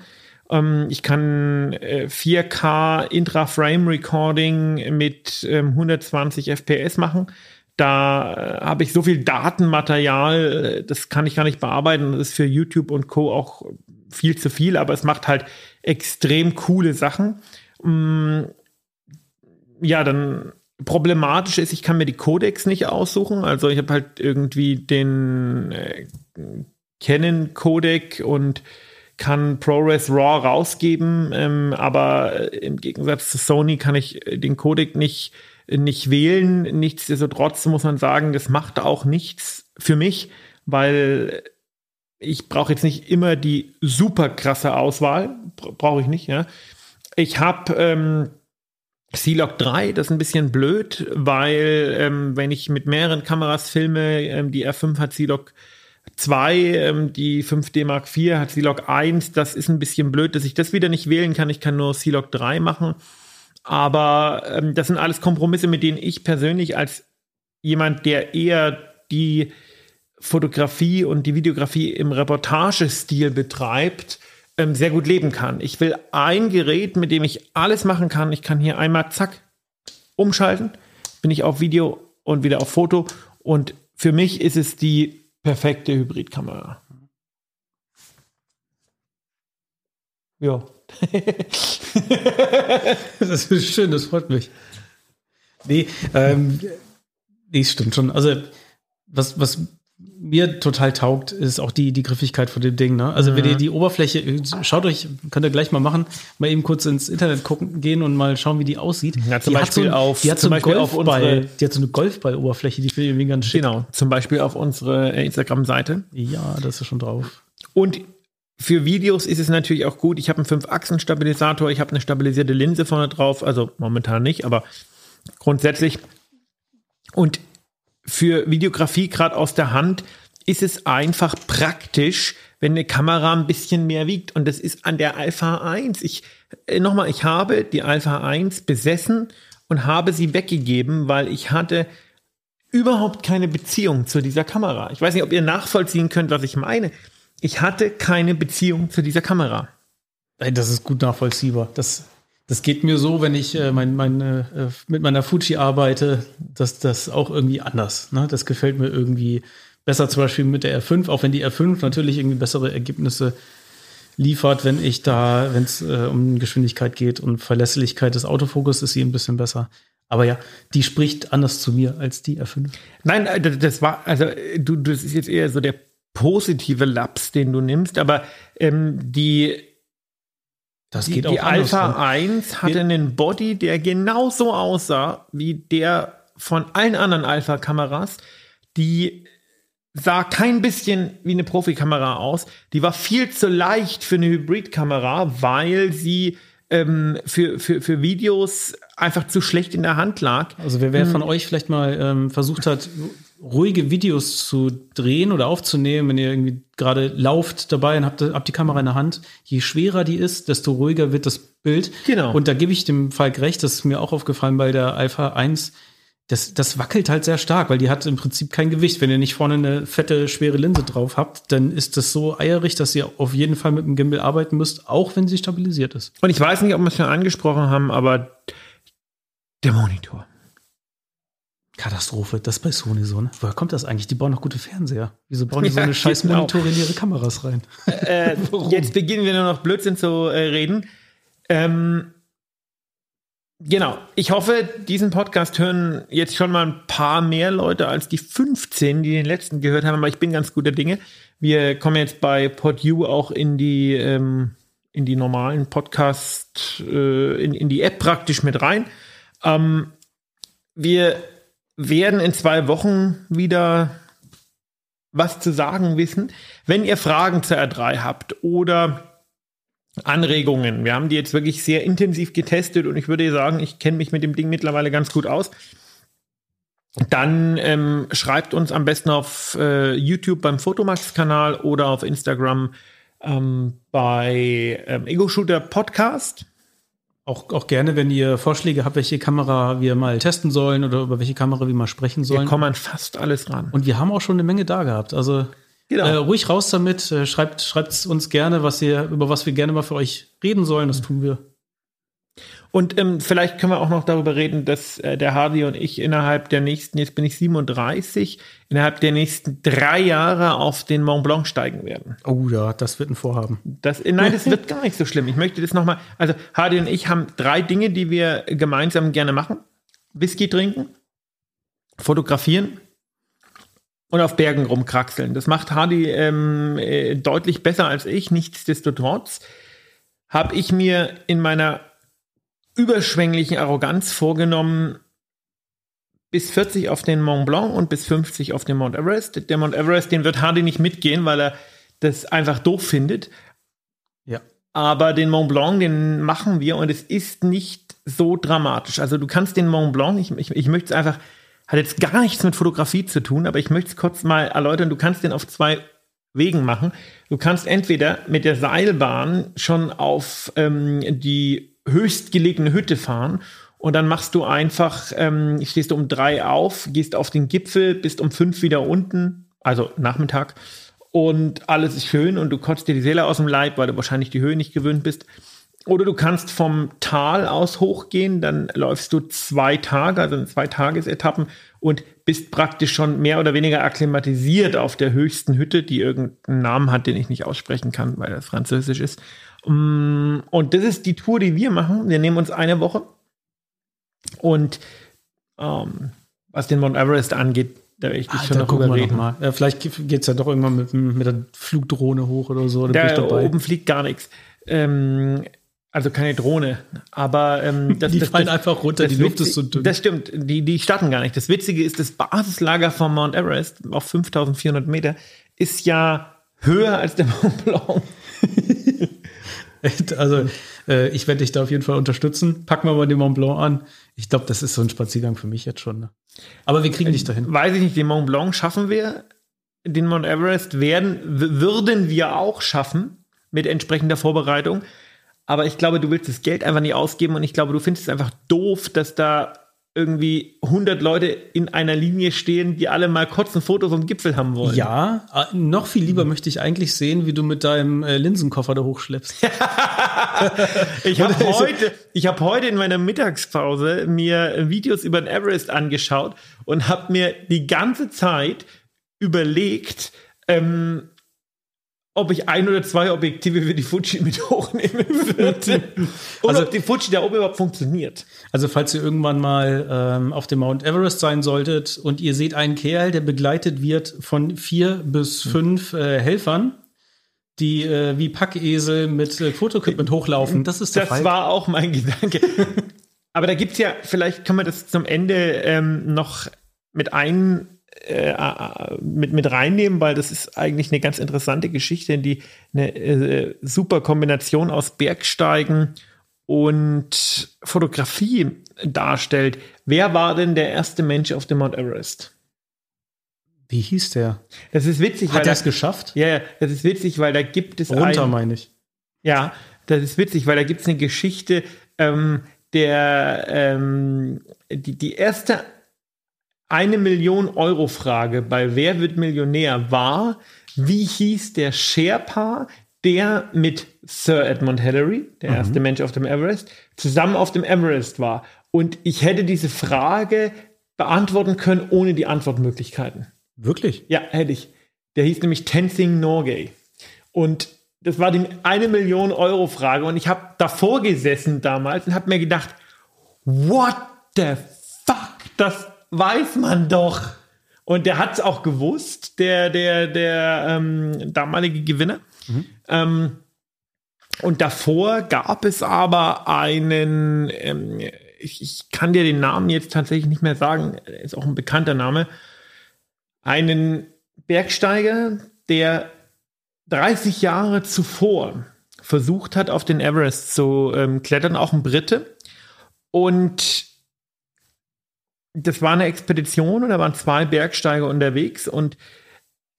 Speaker 2: Ähm, ich kann äh, 4K Intra-Frame Recording mit ähm, 120 FPS machen. Da äh, habe ich so viel Datenmaterial, äh, das kann ich gar nicht bearbeiten. Das ist für YouTube und Co. auch viel zu viel, aber es macht halt extrem coole Sachen. Mm, ja, dann problematisch ist, ich kann mir die Codecs nicht aussuchen. Also ich habe halt irgendwie den äh, Canon Codec und kann ProRes RAW rausgeben, ähm, aber im Gegensatz zu Sony kann ich äh, den Codec nicht, nicht wählen. Nichtsdestotrotz muss man sagen, das macht auch nichts für mich, weil ich brauche jetzt nicht immer die super krasse Auswahl, Bra- brauche ich nicht, ja. Ich habe ähm, C-Log 3, das ist ein bisschen blöd, weil ähm, wenn ich mit mehreren Kameras filme, ähm, die R5 hat C-Log 2, ähm, die 5D Mark IV hat C-Log 1, das ist ein bisschen blöd, dass ich das wieder nicht wählen kann. Ich kann nur C-Log 3 machen. Aber ähm, das sind alles Kompromisse, mit denen ich persönlich als jemand, der eher die Fotografie und die Videografie im Reportagestil betreibt, ähm, sehr gut leben kann. Ich will ein Gerät, mit dem ich alles machen kann. Ich kann hier einmal zack umschalten, bin ich auf Video und wieder auf Foto. Und für mich ist es die perfekte Hybridkamera. Ja. *laughs*
Speaker 3: Das ist schön, das freut mich. Nee, ähm, nee, stimmt schon. Also, was, was mir total taugt, ist auch die, die Griffigkeit von dem Ding. Ne? Also, wenn ihr die Oberfläche, schaut euch, könnt ihr gleich mal machen, mal eben kurz ins Internet gucken gehen und mal schauen, wie die aussieht.
Speaker 2: Ja, zum
Speaker 3: die
Speaker 2: Beispiel auf-
Speaker 3: die hat so einen Golfball, die hat so eine Golfball-Oberfläche, die finde ich irgendwie ganz schick.
Speaker 2: Genau. Zum Beispiel auf unsere äh, Instagram-Seite.
Speaker 3: Ja, das ist schon drauf.
Speaker 2: Und für Videos ist es natürlich auch gut. Ich habe einen 5-Achsen-Stabilisator, ich habe eine stabilisierte Linse vorne drauf, also momentan nicht, aber grundsätzlich. Und für Videografie gerade aus der Hand ist es einfach praktisch, wenn eine Kamera ein bisschen mehr wiegt. Und das ist an der Alpha 1. Ich, äh, nochmal, ich habe die Alpha 1 besessen und habe sie weggegeben, weil ich hatte überhaupt keine Beziehung zu dieser Kamera. Ich weiß nicht, ob ihr nachvollziehen könnt, was ich meine. Ich hatte keine Beziehung zu dieser Kamera.
Speaker 3: Das ist gut nachvollziehbar. Das, das geht mir so, wenn ich äh, mein, meine, äh, mit meiner Fuji arbeite, dass das auch irgendwie anders. Ne? Das gefällt mir irgendwie besser, zum Beispiel mit der R5, auch wenn die R5 natürlich irgendwie bessere Ergebnisse liefert, wenn ich da, wenn es äh, um Geschwindigkeit geht und Verlässlichkeit des Autofokus, ist sie ein bisschen besser. Aber ja, die spricht anders zu mir als die R5.
Speaker 2: Nein, äh, das war, also du, das ist jetzt eher so der positive Laps, den du nimmst, aber ähm, die,
Speaker 3: Das
Speaker 2: die, die Alpha 1 hatte einen Body, der genauso aussah wie der von allen anderen Alpha-Kameras. Die sah kein bisschen wie eine Profikamera aus. Die war viel zu leicht für eine Hybridkamera, weil sie ähm, für, für, für Videos einfach zu schlecht in der Hand lag.
Speaker 3: Also wer, wer von euch vielleicht mal ähm, versucht hat, ruhige Videos zu drehen oder aufzunehmen, wenn ihr irgendwie gerade lauft dabei und habt, habt die Kamera in der Hand, je schwerer die ist, desto ruhiger wird das Bild.
Speaker 2: Genau.
Speaker 3: Und da gebe ich dem Falk recht, das ist mir auch aufgefallen bei der Alpha 1. Das, das wackelt halt sehr stark, weil die hat im Prinzip kein Gewicht. Wenn ihr nicht vorne eine fette, schwere Linse drauf habt, dann ist das so eierig, dass ihr auf jeden Fall mit dem Gimbal arbeiten müsst, auch wenn sie stabilisiert ist.
Speaker 2: Und ich weiß nicht, ob wir es schon angesprochen haben, aber der Monitor.
Speaker 3: Katastrophe, das ist bei Sony so, ne? Woher kommt das eigentlich? Die bauen doch gute Fernseher. Wieso bauen die so
Speaker 2: Ja,
Speaker 3: eine scheiß. Monitore in ihre Kameras rein?
Speaker 2: Äh, *laughs* jetzt beginnen wir nur noch Blödsinn zu äh, reden. Ähm, genau. Ich hoffe, diesen Podcast hören jetzt schon mal ein paar mehr Leute als die 15, die den letzten gehört haben, aber ich bin ganz guter Dinge. Wir kommen jetzt bei PodU auch in die, ähm, in die normalen Podcast, äh, in, in die App praktisch mit rein. Ähm, wir werden in zwei Wochen wieder was zu sagen wissen. Wenn ihr Fragen zur R3 habt oder Anregungen, wir haben die jetzt wirklich sehr intensiv getestet und ich würde sagen, ich kenne mich mit dem Ding mittlerweile ganz gut aus. Dann ähm, schreibt uns am besten auf äh, YouTube beim Fotomax-Kanal oder auf Instagram ähm, bei ähm, Ego Shooter Podcast.
Speaker 3: Auch, auch gerne, wenn ihr Vorschläge habt, welche Kamera wir mal testen sollen oder über welche Kamera wir mal sprechen
Speaker 2: Wir
Speaker 3: sollen.
Speaker 2: kommen an fast alles ran.
Speaker 3: Und wir haben auch schon eine Menge da gehabt. Also
Speaker 2: Genau.
Speaker 3: äh, ruhig raus damit. Äh, schreibt schreibt uns gerne, was ihr, über was wir gerne mal für euch reden sollen. Das tun wir.
Speaker 2: Und ähm, vielleicht können wir auch noch darüber reden, dass äh, der Hardy und ich innerhalb der nächsten, jetzt bin ich 37, innerhalb der nächsten drei Jahre auf den Mont Blanc steigen werden.
Speaker 3: Oh ja, das wird ein Vorhaben.
Speaker 2: Das, nein, das wird *laughs* gar nicht so schlimm. Ich möchte das nochmal, also Hardy und ich haben drei Dinge, die wir gemeinsam gerne machen. Whisky trinken, fotografieren und auf Bergen rumkraxeln. Das macht Hardy ähm, äh, deutlich besser als ich. Nichtsdestotrotz habe ich mir in meiner überschwänglichen Arroganz vorgenommen, bis 40 auf den Mont Blanc und bis 50 auf den Mount Everest. Der Mount Everest, den wird Hardy nicht mitgehen, weil er das einfach doof findet.
Speaker 3: Ja.
Speaker 2: Aber den Mont Blanc, den machen wir und es ist nicht so dramatisch. Also du kannst den Mont Blanc, ich, ich, ich möchte es einfach, hat jetzt gar nichts mit Fotografie zu tun, aber ich möchte es kurz mal erläutern. Du kannst den auf zwei Wegen machen. Du kannst entweder mit der Seilbahn schon auf ähm, die höchstgelegene Hütte fahren und dann machst du einfach, ähm, stehst du um drei auf, gehst auf den Gipfel, bist um fünf wieder unten, also Nachmittag und alles ist schön und du kotzt dir die Seele aus dem Leib, weil du wahrscheinlich die Höhe nicht gewöhnt bist. Oder du kannst vom Tal aus hochgehen, dann läufst du zwei Tage, also in zwei Tagesetappen und bist praktisch schon mehr oder weniger akklimatisiert auf der höchsten Hütte, die irgendeinen Namen hat, den ich nicht aussprechen kann, weil das französisch ist. Mm, Und das ist die Tour, die wir machen. Wir nehmen uns eine Woche und ähm, was den Mount Everest angeht, da will ich dich
Speaker 3: Ah,
Speaker 2: schon noch
Speaker 3: gucken wir
Speaker 2: überreden.
Speaker 3: noch mal. Ja, vielleicht geht es ja doch irgendwann mit, mit der Flugdrohne hoch oder so. Da
Speaker 2: oben fliegt gar nichts. Ähm, also keine Drohne. Aber ähm, das,
Speaker 3: Die
Speaker 2: das,
Speaker 3: fallen
Speaker 2: das,
Speaker 3: einfach runter, die Luft ist so dünn.
Speaker 2: Das stimmt, die, die starten gar nicht. Das Witzige ist, das Basislager vom Mount Everest auf 5400 Meter ist ja höher als der *laughs* Mont Blanc.
Speaker 3: Also, äh, ich werde dich da auf jeden Fall unterstützen. Packen wir mal den Mont Blanc an. Ich glaube, das ist so ein Spaziergang für mich jetzt schon. Ne? Aber wir kriegen dich dahin.
Speaker 2: Weiß ich nicht, den Mont Blanc schaffen wir. Den Mount Everest werden, würden wir auch schaffen mit entsprechender Vorbereitung. Aber ich glaube, du willst das Geld einfach nicht ausgeben und ich glaube, du findest es einfach doof, dass da irgendwie 100 Leute in einer Linie stehen, die alle mal kurz ein Foto vom Gipfel haben wollen.
Speaker 3: Ja, äh, noch viel lieber möchte ich eigentlich sehen, wie du mit deinem äh, Linsenkoffer da hochschleppst. *laughs*
Speaker 2: Ich habe heute, ich habe heute in meiner Mittagspause mir Videos über den Everest angeschaut und habe mir die ganze Zeit überlegt, ähm, ob ich ein oder zwei Objektive für die Fuji mit hochnehmen würde. *laughs* Und
Speaker 3: Also-
Speaker 2: ob die Fuji da oben überhaupt funktioniert.
Speaker 3: Also falls ihr irgendwann mal ähm, auf dem Mount Everest sein solltet und ihr seht einen Kerl, der begleitet wird von vier bis fünf äh, Helfern, die äh, wie Packesel mit äh, Fotoequipment hochlaufen, das ist der
Speaker 2: Das
Speaker 3: Fall.
Speaker 2: war auch mein Gedanke. *laughs* Aber da gibt's ja, vielleicht kann man das zum Ende ähm, noch mit ein äh, äh, mit, mit reinnehmen, weil das ist eigentlich eine ganz interessante Geschichte, die eine äh, super Kombination aus Bergsteigen und Fotografie darstellt. Wer war denn der erste Mensch auf dem Mount Everest?
Speaker 3: Wie hieß der?
Speaker 2: Das ist witzig,
Speaker 3: Hat er es geschafft?
Speaker 2: ja, ja, das ist witzig, weil da gibt es
Speaker 3: Runter,
Speaker 2: ein,
Speaker 3: meine ich.
Speaker 2: ja, das ist witzig, weil da gibt es eine Geschichte, ähm, der ähm, die, die erste eine Million Euro Frage bei Wer wird Millionär war, wie hieß der Sherpa, der mit Sir Edmund Hillary, der erste Mensch auf dem Everest, zusammen auf dem Everest war. Und ich hätte diese Frage beantworten können ohne die Antwortmöglichkeiten.
Speaker 3: Wirklich?
Speaker 2: Ja, hätte ich. Der hieß nämlich Tenzing Norgay. Und das war die eine Million Euro Frage. Und ich habe davor gesessen damals und habe mir gedacht, what the fuck, das weiß man doch. Und der hat es auch gewusst, der, der, der ähm, damalige Gewinner. Ähm, und davor gab es aber einen, ähm, ich, ich kann dir den Namen jetzt tatsächlich nicht mehr sagen, ist auch ein bekannter Name, einen Bergsteiger, der 30 Jahre zuvor versucht hat, auf den Everest zu ähm, klettern, auch ein Brite. Und das war eine Expedition und da waren zwei Bergsteiger unterwegs und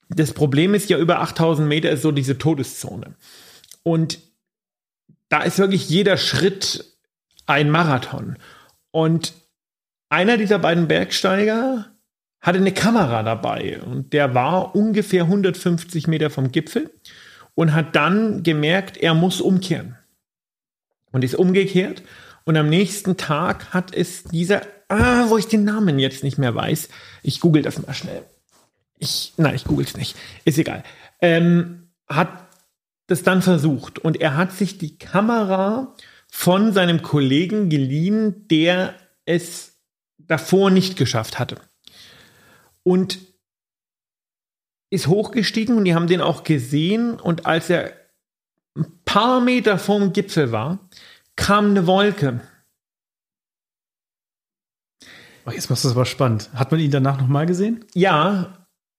Speaker 2: das Problem ist ja, über 8000 Meter ist so diese Todeszone. Und da ist wirklich jeder Schritt ein Marathon. Und einer dieser beiden Bergsteiger hatte eine Kamera dabei und der war ungefähr 150 Meter vom Gipfel und hat dann gemerkt, er muss umkehren. Und ist umgekehrt und am nächsten Tag hat es dieser, ah, wo ich den Namen jetzt nicht mehr weiß, ich google das mal schnell. Ich, nein, ich google es nicht, ist egal. Ähm, hat das dann versucht und er hat sich die Kamera von seinem Kollegen geliehen, der es davor nicht geschafft hatte. Und ist hochgestiegen und die haben den auch gesehen und als er ein paar Meter vom Gipfel war, kam eine Wolke.
Speaker 3: Oh, jetzt machst du es aber spannend. Hat man ihn danach nochmal gesehen?
Speaker 2: Ja,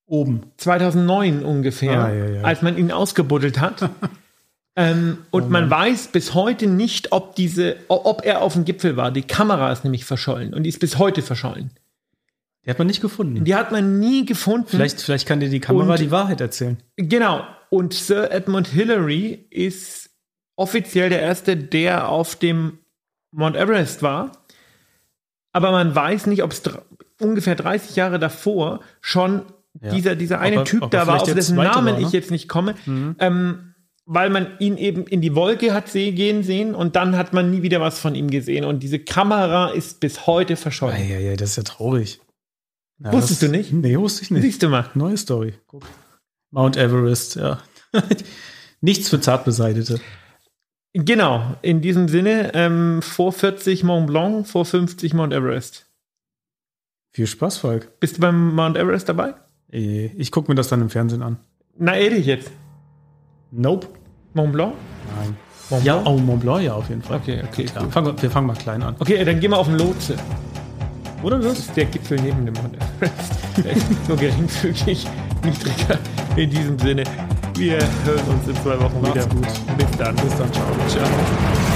Speaker 3: Oben.
Speaker 2: 2009 ungefähr,
Speaker 3: Ah, ja, ja.
Speaker 2: als man ihn ausgebuddelt hat. *laughs* ähm, und man weiß bis heute nicht, ob diese, ob er auf dem Gipfel war. Die Kamera ist nämlich verschollen und die ist bis heute verschollen.
Speaker 3: Die hat man nicht gefunden.
Speaker 2: Die hat man nie gefunden.
Speaker 3: Vielleicht, vielleicht kann dir die Kamera
Speaker 2: Und-
Speaker 3: die Wahrheit erzählen.
Speaker 2: Genau. Und Sir Edmund Hillary ist offiziell der Erste, der auf dem Mount Everest war. Aber man weiß nicht, ob es ungefähr 30 Jahre davor schon
Speaker 3: Ja.
Speaker 2: dieser, dieser eine
Speaker 3: Ob
Speaker 2: Typ
Speaker 3: ob
Speaker 2: da war, auf dessen Namen
Speaker 3: war, ne?
Speaker 2: ich jetzt nicht komme. Ähm, weil man ihn eben in die Wolke hat gehen sehen und dann hat man nie wieder was von ihm gesehen. Und diese Kamera ist bis heute verschollen.
Speaker 3: Ja, ja, das ist ja traurig. Ja,
Speaker 2: Wusstest
Speaker 3: das,
Speaker 2: du nicht?
Speaker 3: Nee, wusste ich nicht.
Speaker 2: Siehst du mal.
Speaker 3: Neue Story. Guck. Mount Everest, ja. *laughs* Nichts für Zartbeseitete.
Speaker 2: Genau, in diesem Sinne, ähm, vor 40 Mont Blanc, vor 50 Mount Everest.
Speaker 3: Viel Spaß, Falk.
Speaker 2: Bist du beim Mount Everest dabei?
Speaker 3: Eh, Ich gucke mir das dann im Fernsehen an.
Speaker 2: Na, ehrlich jetzt.
Speaker 3: Nope.
Speaker 2: Mont Blanc?
Speaker 3: Nein.
Speaker 2: Mont
Speaker 3: Ja,
Speaker 2: Blanc?
Speaker 3: oh, Mont Blanc, ja, auf jeden Fall.
Speaker 2: Okay, okay.
Speaker 3: Ja, fangen wir, wir fangen mal klein an.
Speaker 2: Okay, dann gehen wir auf den Lotse.
Speaker 3: Oder
Speaker 2: Das
Speaker 3: was?
Speaker 2: ist der Gipfel neben dem Mount Everest. *laughs* So geringfügig niedriger. In diesem Sinne, wir hören uns in zwei Wochen
Speaker 3: Macht's
Speaker 2: wieder.
Speaker 3: gut.
Speaker 2: Bis dann. Bis dann. Ciao. Ciao.